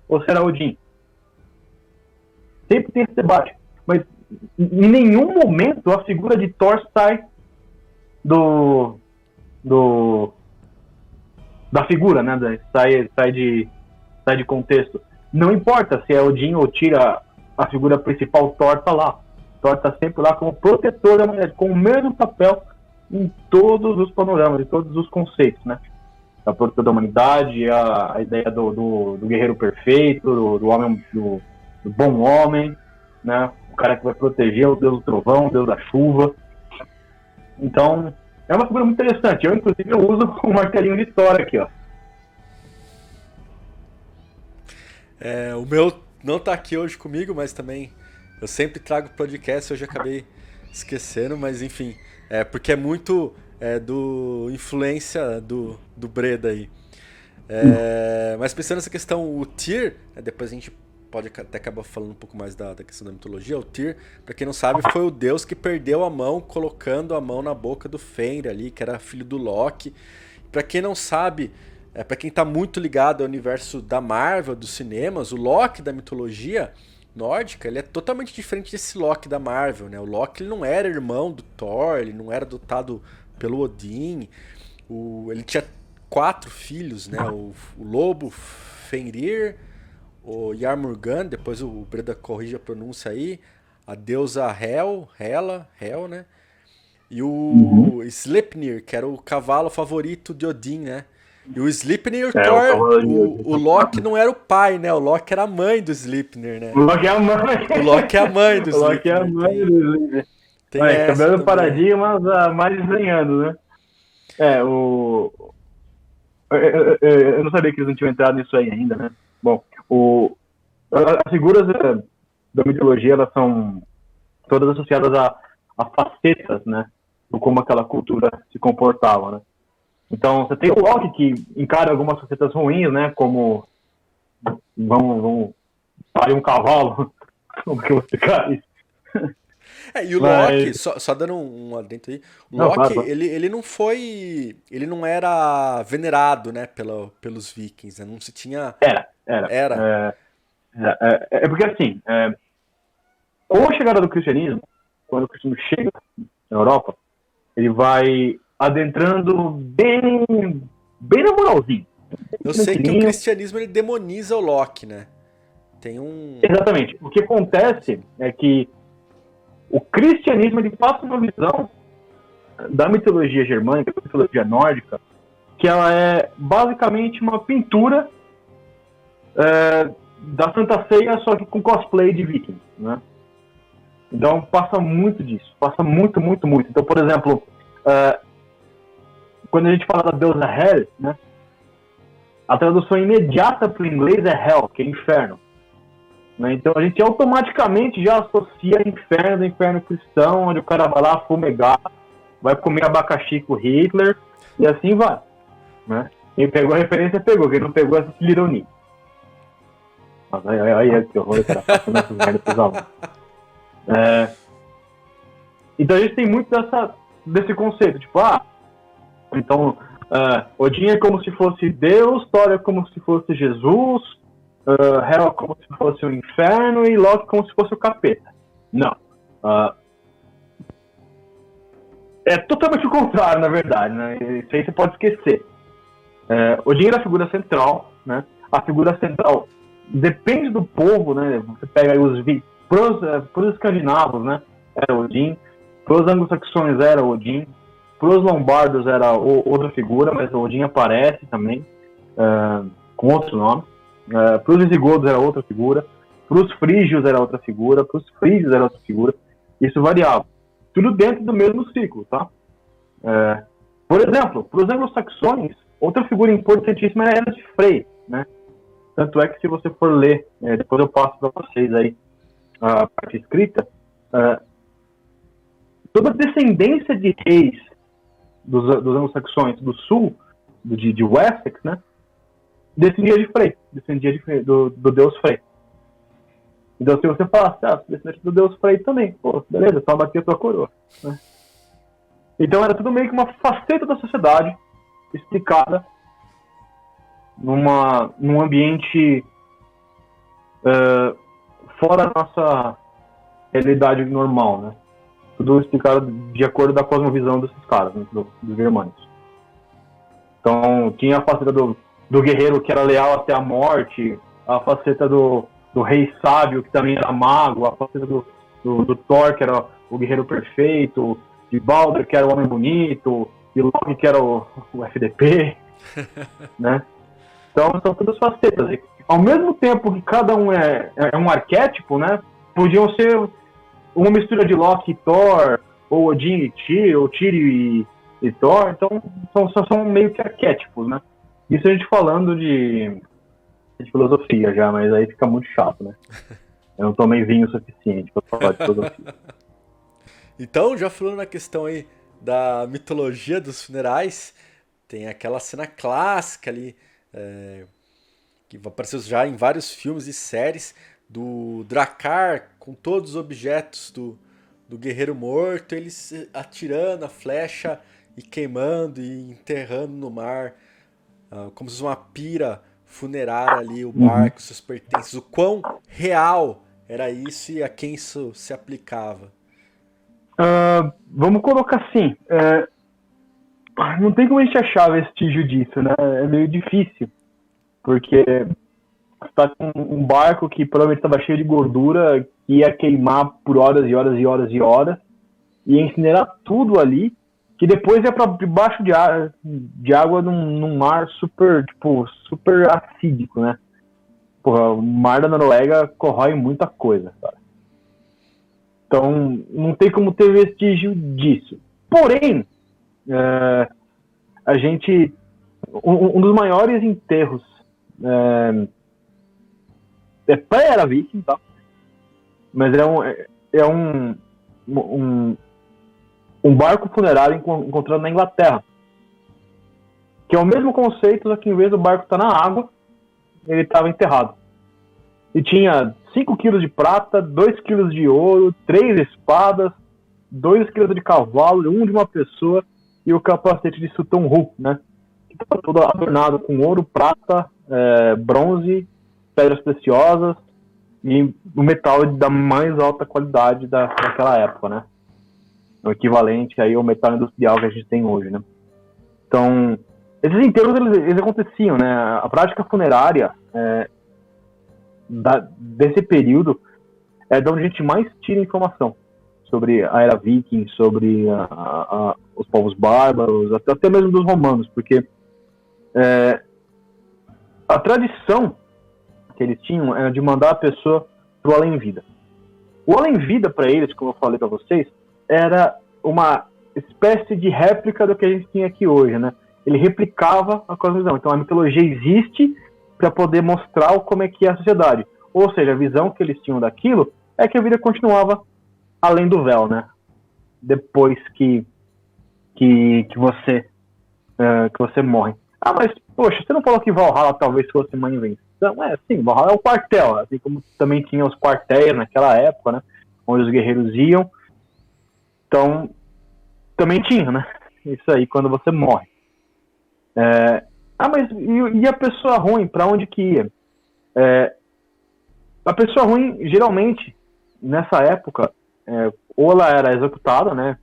ou se era Odin. Sempre tem esse debate. Mas em nenhum momento a figura de Thor sai do. do da figura, né? Sai, sai, de, sai de contexto. Não importa se é Odin ou tira a figura principal, Thor tá lá. Thor tá sempre lá como protetor da humanidade, com o mesmo papel em todos os panoramas, em todos os conceitos, né? A protetor da humanidade, a, a ideia do, do, do, guerreiro perfeito, do, do homem, do, do bom homem, né? O cara que vai proteger o deus do trovão, o deus da chuva. Então, é uma figura muito interessante. Eu, inclusive, eu uso um martelinho de Thor aqui, ó. É, o meu não tá aqui hoje comigo, mas também eu sempre trago podcast, hoje acabei esquecendo, mas enfim, é porque é muito é, do influência do, do Breda aí. É, mas pensando nessa questão, o Tyr, né, depois a gente pode até acabar falando um pouco mais da, da questão da mitologia. O Tyr, para quem não sabe, foi o deus que perdeu a mão colocando a mão na boca do Fenrir ali, que era filho do Loki. Para quem não sabe, é, para quem tá muito ligado ao universo da Marvel, dos cinemas, o Loki da mitologia nórdica, ele é totalmente diferente desse Loki da Marvel, né? O Loki ele não era irmão do Thor, ele não era dotado pelo Odin. O, ele tinha quatro filhos, né? O, o lobo Fenrir, o Yarmurgan, depois o Breda corrige a pronúncia aí, a deusa Hel, Hela, Hel, né? E o uhum. Sleipnir, que era o cavalo favorito de Odin, né? E o Sleipnir, é, Thor, o, o, Loki não era o pai, né? O Loki era a mãe do Sleipnir, né? O Loki é a mãe. O Loki é a mãe do Sleipnir. O Loki é a mãe do Sleipnir. Tem Olha, cabelo paradigmas uh, mais desenhando, né? É, o... Eu, eu, eu, não sabia que eles não tinham entrado nisso aí ainda, né? Bom, o... as figuras uh, da mitologia, elas são todas associadas a, a facetas, né? Do como aquela cultura se comportava, né? Então, você tem o Loki que encara algumas facetas ruins, né? Como vamos, vamos parir um cavalo. Como que explicar isso? É, e o Mas... Loki, só, só, dando um adentro aí, o não, Loki, Ele, ele não foi. Ele não era venerado, né, pela, pelos vikings, né? Não se tinha. Era, era. Era. É, é, é, é porque assim, é, com a chegada do cristianismo, quando o cristianismo chega na Europa, ele vai adentrando bem, bem na moralzinha. Eu sei que o cristianismo ele demoniza o Loki, né? Tem um. Exatamente. O que acontece é que o cristianismo ele passa uma visão da mitologia germânica, da mitologia nórdica, que ela é basicamente uma pintura é, da Santa Ceia, só que com cosplay de vikings, né? Então passa muito disso, passa muito, muito, muito. Então, por exemplo, é, quando a gente fala da deusa Hel, né? A tradução imediata para o inglês é Hell, que é inferno. Né? Então a gente automaticamente já associa inferno, inferno cristão, onde o cara vai lá fumegar, vai comer abacaxi com Hitler, e assim vai. Né? Quem pegou a referência pegou, quem não pegou essa ironia. Mas aí, aí, aí que horror, cara, passando. É, então a gente tem muito dessa, desse conceito, tipo, ah, então, uh, Odin é como se fosse Deus, Thor é como se fosse Jesus, uh, Hel como se fosse o inferno e Loki como se fosse o capeta. Não. Uh, é totalmente o contrário, na verdade, né? Isso aí você pode esquecer. É, Odin era a figura central, né? A figura central depende do povo, né? Você pega aí os pros, uh, pros escandinavos, né? Era Odin. Pros anglo-saxões era Odin. Para os lombardos era outra figura, mas o Odin aparece também. Uh, com outro nome. É, para os visigodos era outra figura, para os frígios era outra figura, para os frígios era outra figura. Isso variava. Tudo dentro do mesmo ciclo, tá? É, por exemplo, para os anglo-saxões, outra figura importantíssima era de Frey, né? Tanto é que se você for ler, é, depois eu passo para vocês aí a parte escrita, toda descendência de reis dos, dos anglo-saxões do sul, do, de, de Wessex, né? Descendia de Frey, descendia de, do, do deus Frey. Então, se você falasse, ah, descendente do deus Frey também, pô, beleza, só bater a tua coroa. Né? Então, era tudo meio que uma faceta da sociedade explicada numa, num ambiente uh, fora da nossa realidade normal, né? Tudo explicado de acordo com a cosmovisão desses caras, né? Do, dos germânicos. Então, tinha a faceta do, do guerreiro que era leal até a morte, a faceta do, do rei sábio, que também era mago, a faceta do, do, do Thor, que era o guerreiro perfeito, de Baldur, que era o homem bonito, e Loki, que era o, o FDP, né? Então, são todas facetas. E, ao mesmo tempo que cada um é, é um arquétipo, né? Podiam ser uma mistura de Loki e Thor, ou Odin e Tyr, ou Tyr e, e Thor. Então, são, são meio que arquétipos, né? Isso a gente falando de, de filosofia já, mas aí fica muito chato, né? Eu não tomei vinho o suficiente para falar de filosofia. então, já falando na questão aí da mitologia dos funerais, tem aquela cena clássica ali, é, que apareceu já em vários filmes e séries, do Dracar com todos os objetos do, do guerreiro morto, eles atirando a flecha e queimando e enterrando no mar, uh, como se fosse uma pira funerária ali, o uhum. barco, seus pertences. O quão real era isso e a quem isso se aplicava? Uh, vamos colocar assim. Uh, não tem como a gente achar vestígio disso, né? É meio difícil. Porque está com um barco que provavelmente estava cheio de gordura, que ia queimar por horas e horas e horas e horas, e incinerar tudo ali, que depois ia para debaixo de, de água num, num, mar super, tipo, super acídico, né? Porra, o mar da Noruega corrói muita coisa, cara. Então, não tem como ter vestígio disso. Porém, é, a gente. Um, um, dos maiores enterros. É, é pré-era viking, tá? Mas é um. É, é um, um, um barco funerário encontrado na Inglaterra. Que é o mesmo conceito, só que em vez do barco estar tá na água, ele estava enterrado. E tinha 5 quilos de prata, 2 quilos de ouro, 3 espadas, 2 quilos de cavalo, um de uma pessoa e o capacete de Sutton Hoo, né? Que estava todo adornado com ouro, prata, é, bronze, pedras preciosas e o metal da mais alta qualidade da, daquela época, né? O equivalente aí ao metal industrial que a gente tem hoje, né? Então, esses enterros eles, eles aconteciam, né? A prática funerária é, da, desse período é de onde a gente mais tira informação sobre a era viking, sobre a, a, os povos bárbaros, até, até mesmo dos romanos, porque é, a tradição que eles tinham era de mandar a pessoa para o além-vida. O além-vida para eles, como eu falei para vocês, era uma espécie de réplica do que a gente tinha aqui hoje, né? Ele replicava a cosmovisão. Então a mitologia existe para poder mostrar como é que é a sociedade. Ou seja, a visão que eles tinham daquilo é que a vida continuava além do véu, né? Depois que que, que você uh, que você morre. Ah, mas poxa, você não falou que Valhalla talvez fosse uma invenção? É, sim, Valhalla é um quartel, assim como também tinha os quartéis naquela época, né? Onde os guerreiros iam. Então, também tinha, né? Isso aí quando você morre. É, ah, mas e, e, a pessoa ruim, para onde que ia? É, a pessoa ruim, geralmente, nessa época, é, ou ela era executada, né?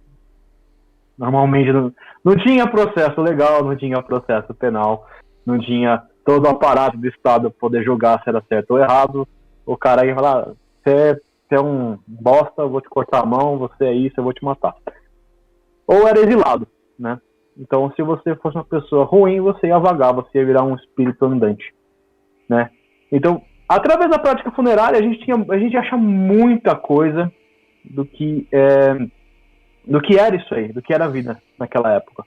Normalmente não, não tinha processo legal, não tinha processo penal, não tinha todo o aparato do Estado poder julgar se era certo ou errado. O cara ia falar: você é um bosta, eu vou te cortar a mão, você é isso, eu vou te matar. Ou era exilado, né? Então, se você fosse uma pessoa ruim, você ia vagar, você ia virar um espírito andante. né? Então, através da prática funerária, a gente, tinha, a gente acha muita coisa do que, é, do que era isso aí, do que era a vida naquela época.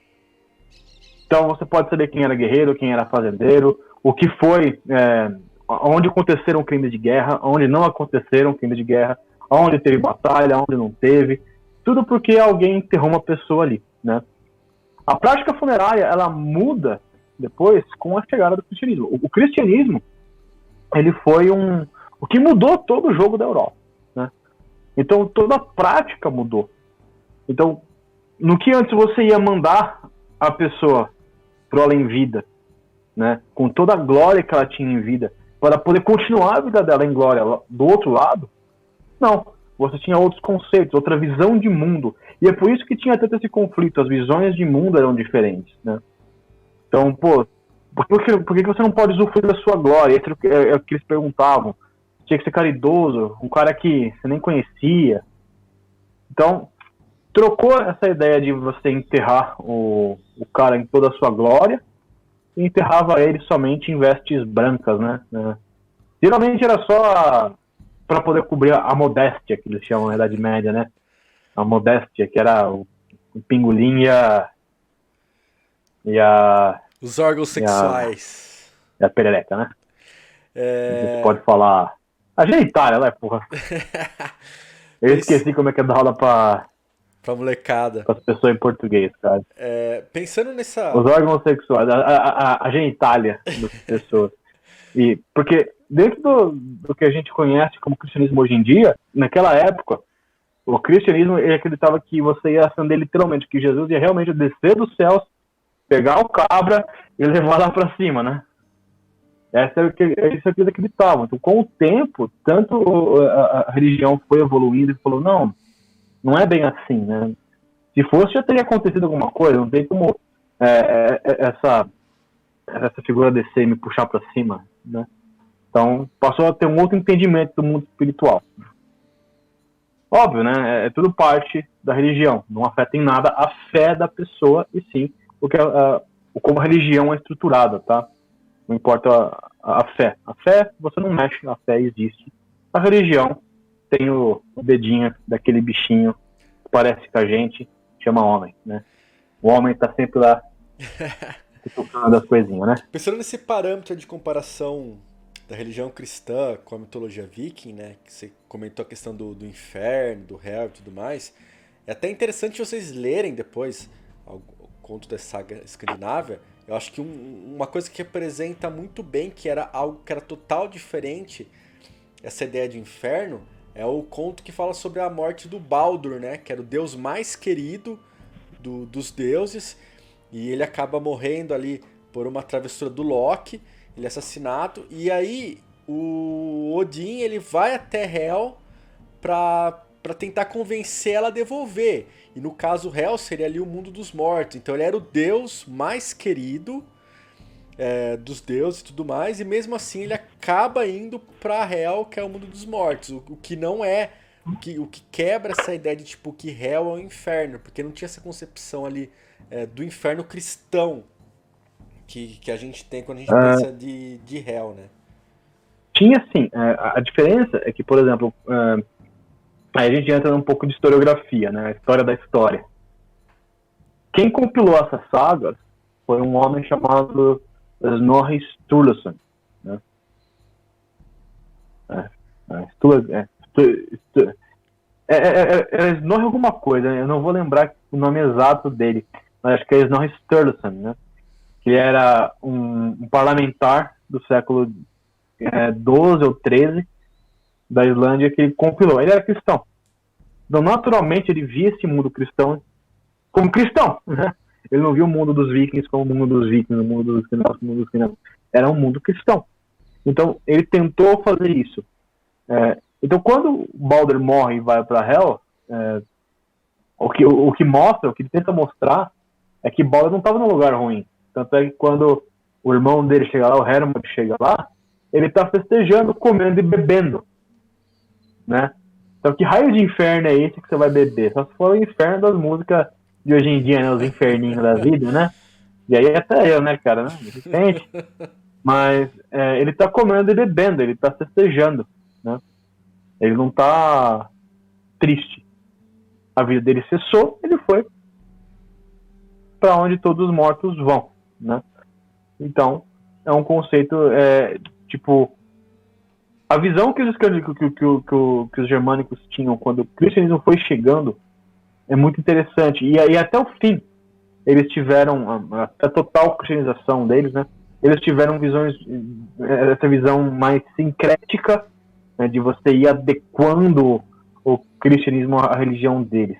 Então, você pode saber quem era guerreiro, quem era fazendeiro, o que foi, é, onde aconteceram crimes de guerra, onde não aconteceram crimes de guerra, onde teve batalha, onde não teve, tudo porque alguém enterrou uma pessoa ali, né? A prática funerária, ela muda depois com a chegada do cristianismo. O, o cristianismo, ele foi um... o que mudou todo o jogo da Europa, né? Então, toda a prática mudou. Então, no que antes você ia mandar a pessoa pro além-vida, né? Com toda a glória que ela tinha em vida, para poder continuar a vida dela em glória do outro lado, não. Você tinha outros conceitos, outra visão de mundo. E é por isso que tinha tanto esse conflito. As visões de mundo eram diferentes, né? Então, pô, por que, por que você não pode usufruir da sua glória? É, é o que eles perguntavam. Tinha que ser caridoso, um cara que você nem conhecia. Então, trocou essa ideia de você enterrar o, o cara em toda a sua glória e enterrava ele somente em vestes brancas, né? É. Geralmente era só para poder cobrir a modéstia, que eles chamam na Idade Média, né? A modéstia, que era o, o pingolim e a, e a... Os órgãos sexuais. E a, e a perereca, né? É... pode falar... A genitália, né, porra? Eu esqueci como é que é da aula pra... Pra molecada. Para as pessoas em português, cara. É, pensando nessa... Os órgãos sexuais, a, a, a, genitália das pessoas. E, porque dentro do, do que a gente conhece como cristianismo hoje em dia, naquela época, o cristianismo ele acreditava que você ia acender literalmente, que Jesus ia realmente descer dos céus, pegar o cabra e levar lá para cima, né? Essa é o que, é isso é que eles acreditavam. Então, com o tempo, tanto a, a, religião foi evoluindo e falou, não, não é bem assim, né? Se fosse, já teria acontecido alguma coisa, não tem como é, é, é essa, essa figura descer e me puxar para cima, né? Então, passou a ter um outro entendimento do mundo espiritual. Óbvio, né? É, é tudo parte da religião. Não afeta em nada a fé da pessoa, e sim o que a, como a religião é estruturada, tá? Não importa a, a, fé. A fé, você não mexe, a fé existe. A religião tem o, dedinho daquele bichinho que parece com a gente, chama homem, né? O homem tá sempre lá tocando as coisinhas, né? Pensando nesse parâmetro de comparação da religião cristã com a mitologia viking, né? Que você comentou a questão do, do inferno, do réu e tudo mais. É até interessante vocês lerem depois o, o conto da saga escandinávia. Eu acho que um, uma coisa que representa muito bem que era algo que era total diferente, essa ideia de inferno, é o conto que fala sobre a morte do Baldur, né? Que era o deus mais querido do, dos deuses. E ele acaba morrendo ali por uma travessura do Loki ele é assassinado. E aí o Odin ele vai até Hel pra tentar convencer ela a devolver. E no caso, Hel seria ali o mundo dos mortos. Então ele era o deus mais querido é, dos deuses e tudo mais. E mesmo assim ele acaba indo pra Hel, que é o mundo dos mortos. O, o que não é. O que, o que quebra essa ideia de tipo que Hel é o inferno. Porque não tinha essa concepção ali é, do inferno cristão que, que a gente tem quando a gente pensa de, de réu, né? Tinha sim. É, a diferença é que, por exemplo, uh, aí a gente entra num pouco de historiografia, né? A história da história. Quem compilou essas sagas foi um homem chamado Snorri Sturluson. Né? É, é, Stur, é, Stur, é, é, é, é Snorri alguma coisa, né? eu não vou lembrar o nome exato dele, mas acho que é Snorri Sturluson, né? que era um, um parlamentar do século é, 12 ou 13 da Islândia que ele compilou. Ele era cristão. Então, naturalmente, ele via esse mundo cristão como cristão. Né? Ele não via o mundo dos vikings como o mundo dos vikings, o mundo dos como o mundo dos cristãos. Era um mundo cristão. Então, ele tentou fazer isso. É, então, quando Balder morre e vai para Hell, é, o, que, o, o, que mostra, o que ele tenta mostrar, é que Balder não estava num lugar ruim. Tanto é que quando o irmão dele chega lá, o Herman chega lá, ele tá festejando, comendo e bebendo. Né? Então, que raio de inferno é esse que você vai beber? Só se for o inferno das músicas de hoje em dia, né? Os inferninhos da vida, né? E aí até eu, né, cara? Né? De repente. Mas é, ele está comendo e bebendo, ele está festejando, né? Ele não está triste. A vida dele cessou, ele foi para onde todos os mortos vão, né? Então, é um conceito, é, tipo, a visão que os, que, que, que, que, os germânicos tinham quando o cristianismo foi chegando é muito interessante. E, e até o fim, eles tiveram, a, a total cristianização deles, né? Eles tiveram visões, essa visão mais sincrética, né, de você ir adequando o cristianismo à religião deles.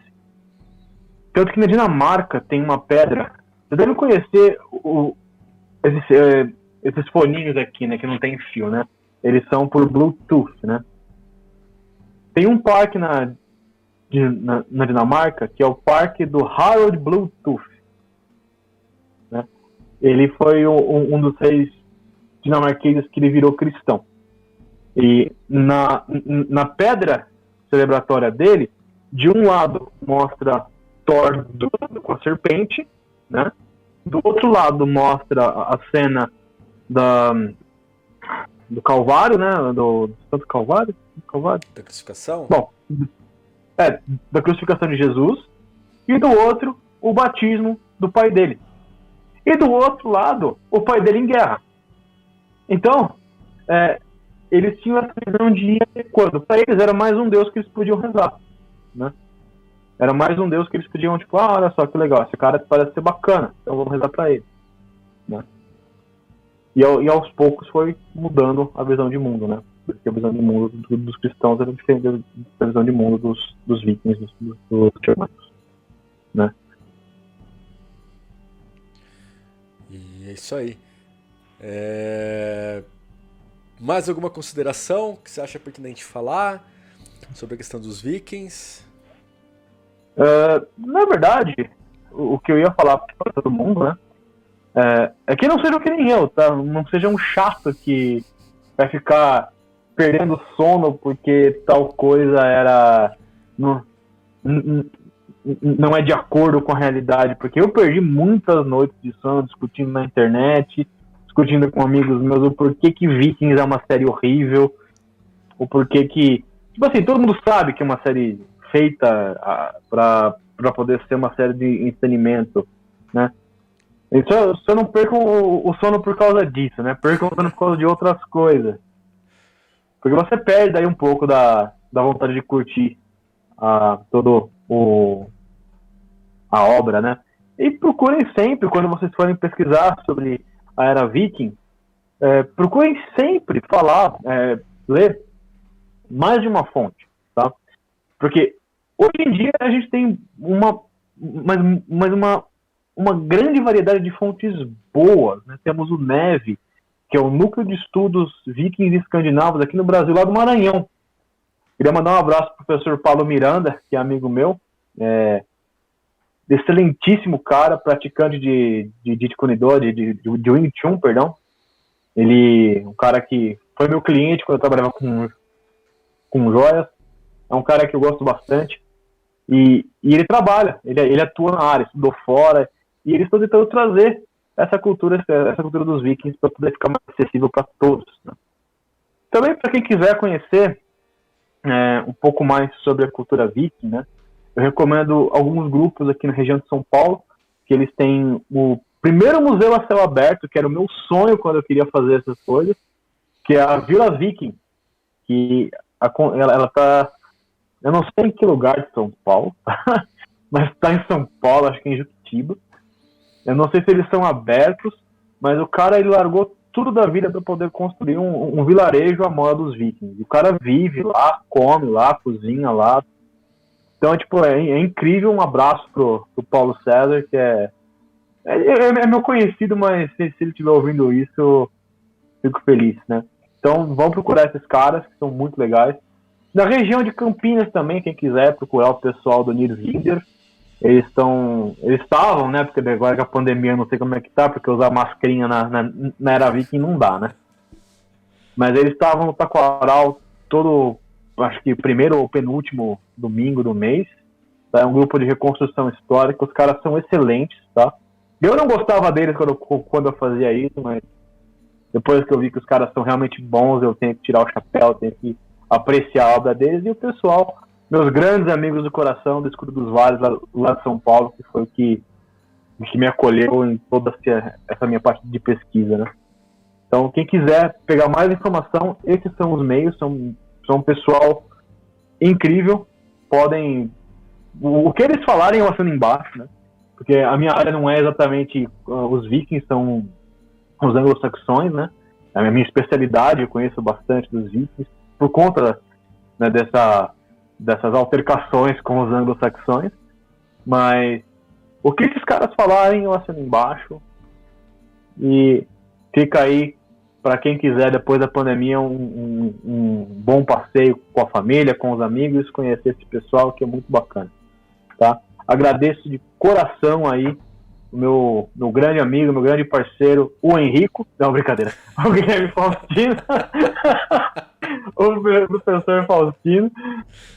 Tanto que na Dinamarca tem uma pedra. Você deve conhecer o, esses, é, esses foninhos aqui, né? Que não tem fio, né? Eles são por Bluetooth, né? Tem um parque na, na, na Dinamarca que é o parque do Harold Bluetooth. Né? Ele foi um, um dos reis dinamarqueses que ele virou cristão. E na, na pedra celebratória dele, de um lado mostra Thor com a serpente, né? Do outro lado mostra a cena da, do Calvário, né? Do, do Santo Calvário? Calvário? Da crucificação? Bom, é, da crucificação de Jesus. E do outro, o batismo do pai dele. E do outro lado, o pai dele em guerra. Então, é, eles tinham essa visão de quando para eles era mais um Deus que eles podiam rezar, né? Era mais um Deus que eles podiam, tipo, ah, olha só que legal, esse cara parece ser bacana, então vamos rezar para ele. Né? E, e, aos poucos foi mudando a visão de mundo, né? Porque a visão de mundo dos, dos cristãos era diferente da visão de mundo dos, dos vikings, dos, dos, dos germanos, né? E é isso aí. É... Mais alguma consideração que você acha pertinente falar sobre a questão dos vikings? Uh, na verdade, o, o, que eu ia falar para todo mundo, né? É, é que não sejam que nem eu, tá? Não seja um chato que vai ficar perdendo sono porque tal coisa era. Não, não é de acordo com a realidade. Porque eu perdi muitas noites de sono discutindo na internet, discutindo com amigos meus o porquê que Vikings é uma série horrível, o porquê que. Tipo assim, todo mundo sabe que é uma série feita para poder ser uma série de entretenimento, né? Então, eu não perco o, sono por causa disso, né? Perco o sono por causa de outras coisas. Porque você perde aí um pouco da, da vontade de curtir a, todo o, a obra, né? E procurem sempre, quando vocês forem pesquisar sobre a era viking, é, procurem sempre falar, é, ler mais de uma fonte, tá? Porque Hoje em dia a gente tem uma, mas, mas uma, uma grande variedade de fontes boas. Né? Temos o NEVE, que é o Núcleo de Estudos Vikings Escandinavos aqui no Brasil, lá do Maranhão. Queria mandar um abraço para o professor Paulo Miranda, que é amigo meu, é, excelentíssimo cara, praticante de, de, de de, de, de Wing Chun, perdão. Ele, um cara que foi meu cliente quando eu trabalhava com, com joias. É um cara que eu gosto bastante. E, e ele trabalha, ele, ele atua na área, estudou fora, e eles estão tentando trazer essa cultura, essa cultura dos vikings para poder ficar mais acessível para todos. Né? Também para quem quiser conhecer é, um pouco mais sobre a cultura viking, né? Eu recomendo alguns grupos aqui na região de São Paulo, que eles têm o primeiro museu a céu aberto, que era o meu sonho quando eu queria fazer essas coisas, que é a Vila Viking, que a, ela está eu não sei em que lugar de São Paulo, mas está em São Paulo, acho que em Juquitiba. Eu não sei se eles são abertos, mas o cara ele largou tudo da vida para poder construir um, um, vilarejo à moda dos vikings. O cara vive lá, come lá, cozinha lá. Então, tipo, é, é incrível. Um abraço pro, pro Paulo César, que é, é, é, é meu conhecido, mas se, se ele estiver ouvindo isso, eu fico feliz, né? Então, vão procurar esses caras, que são muito legais. Na região de Campinas também, quem quiser procurar o pessoal do Nirvinder, eles estão. Eles estavam, né? Porque agora que a pandemia não sei como é que tá, porque usar mascarinha na, na, na Era Viking não dá, né? Mas eles estavam no Taquaral todo, acho que primeiro ou penúltimo domingo do mês. Tá? É um grupo de reconstrução histórica, os caras são excelentes, tá? Eu não gostava deles quando, quando eu fazia isso, mas depois que eu vi que os caras são realmente bons, eu tenho que tirar o chapéu, tenho que apreciar a obra deles. E o pessoal, meus grandes amigos do coração do Escudo dos Vales, lá, lá de São Paulo, que foi o que, que me acolheu em toda essa minha parte de pesquisa, né? Então, quem quiser pegar mais informação, esses são os meios, são, são um pessoal incrível, podem... O, que eles falarem eu assino embaixo, né? Porque a minha área não é exatamente uh, os vikings, são os anglo-saxões, né? É a minha especialidade, eu conheço bastante dos vikings, por conta né, dessa, dessas altercações com os anglo-saxões. Mas o que esses caras falarem, eu assino embaixo. E fica aí para quem quiser, depois da pandemia, um, um, um, bom passeio com a família, com os amigos, conhecer esse pessoal que é muito bacana. Tá? Agradeço de coração aí o meu, meu grande amigo, meu grande parceiro, o Henrico. Não, brincadeira. O Guilherme Faustino. O professor Faustino,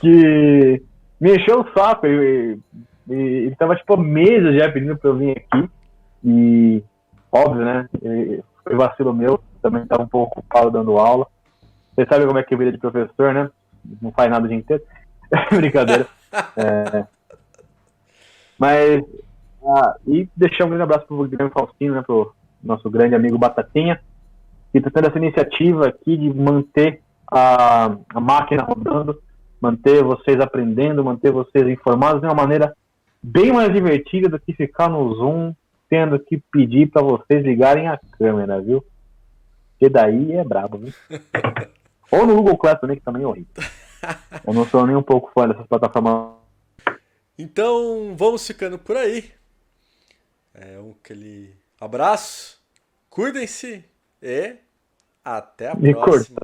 que me encheu o saco. Ele, ele tava, tipo, meses já pedindo pra eu vir aqui. E, óbvio, né? Foi vacilo meu. Também tava um pouco ocupado dando aula. Você sabe como é que é a vida de professor, né? Não faz nada o dia inteiro. brincadeira. É, mas ah, e deixar um grande abraço para o Guilherme Faustino, né, pro nosso grande amigo Batatinha, que está tendo essa iniciativa aqui de manter a, a máquina rodando, manter vocês aprendendo, manter vocês informados de uma maneira bem mais divertida do que ficar no Zoom tendo que pedir para vocês ligarem a câmera, viu? Porque daí é brabo, viu? Ou no Google Class também, que também é horrível. Eu não sou nem um pouco fã dessas plataformas. Então, vamos ficando por aí. É um aquele abraço, cuidem-se e até a Me próxima.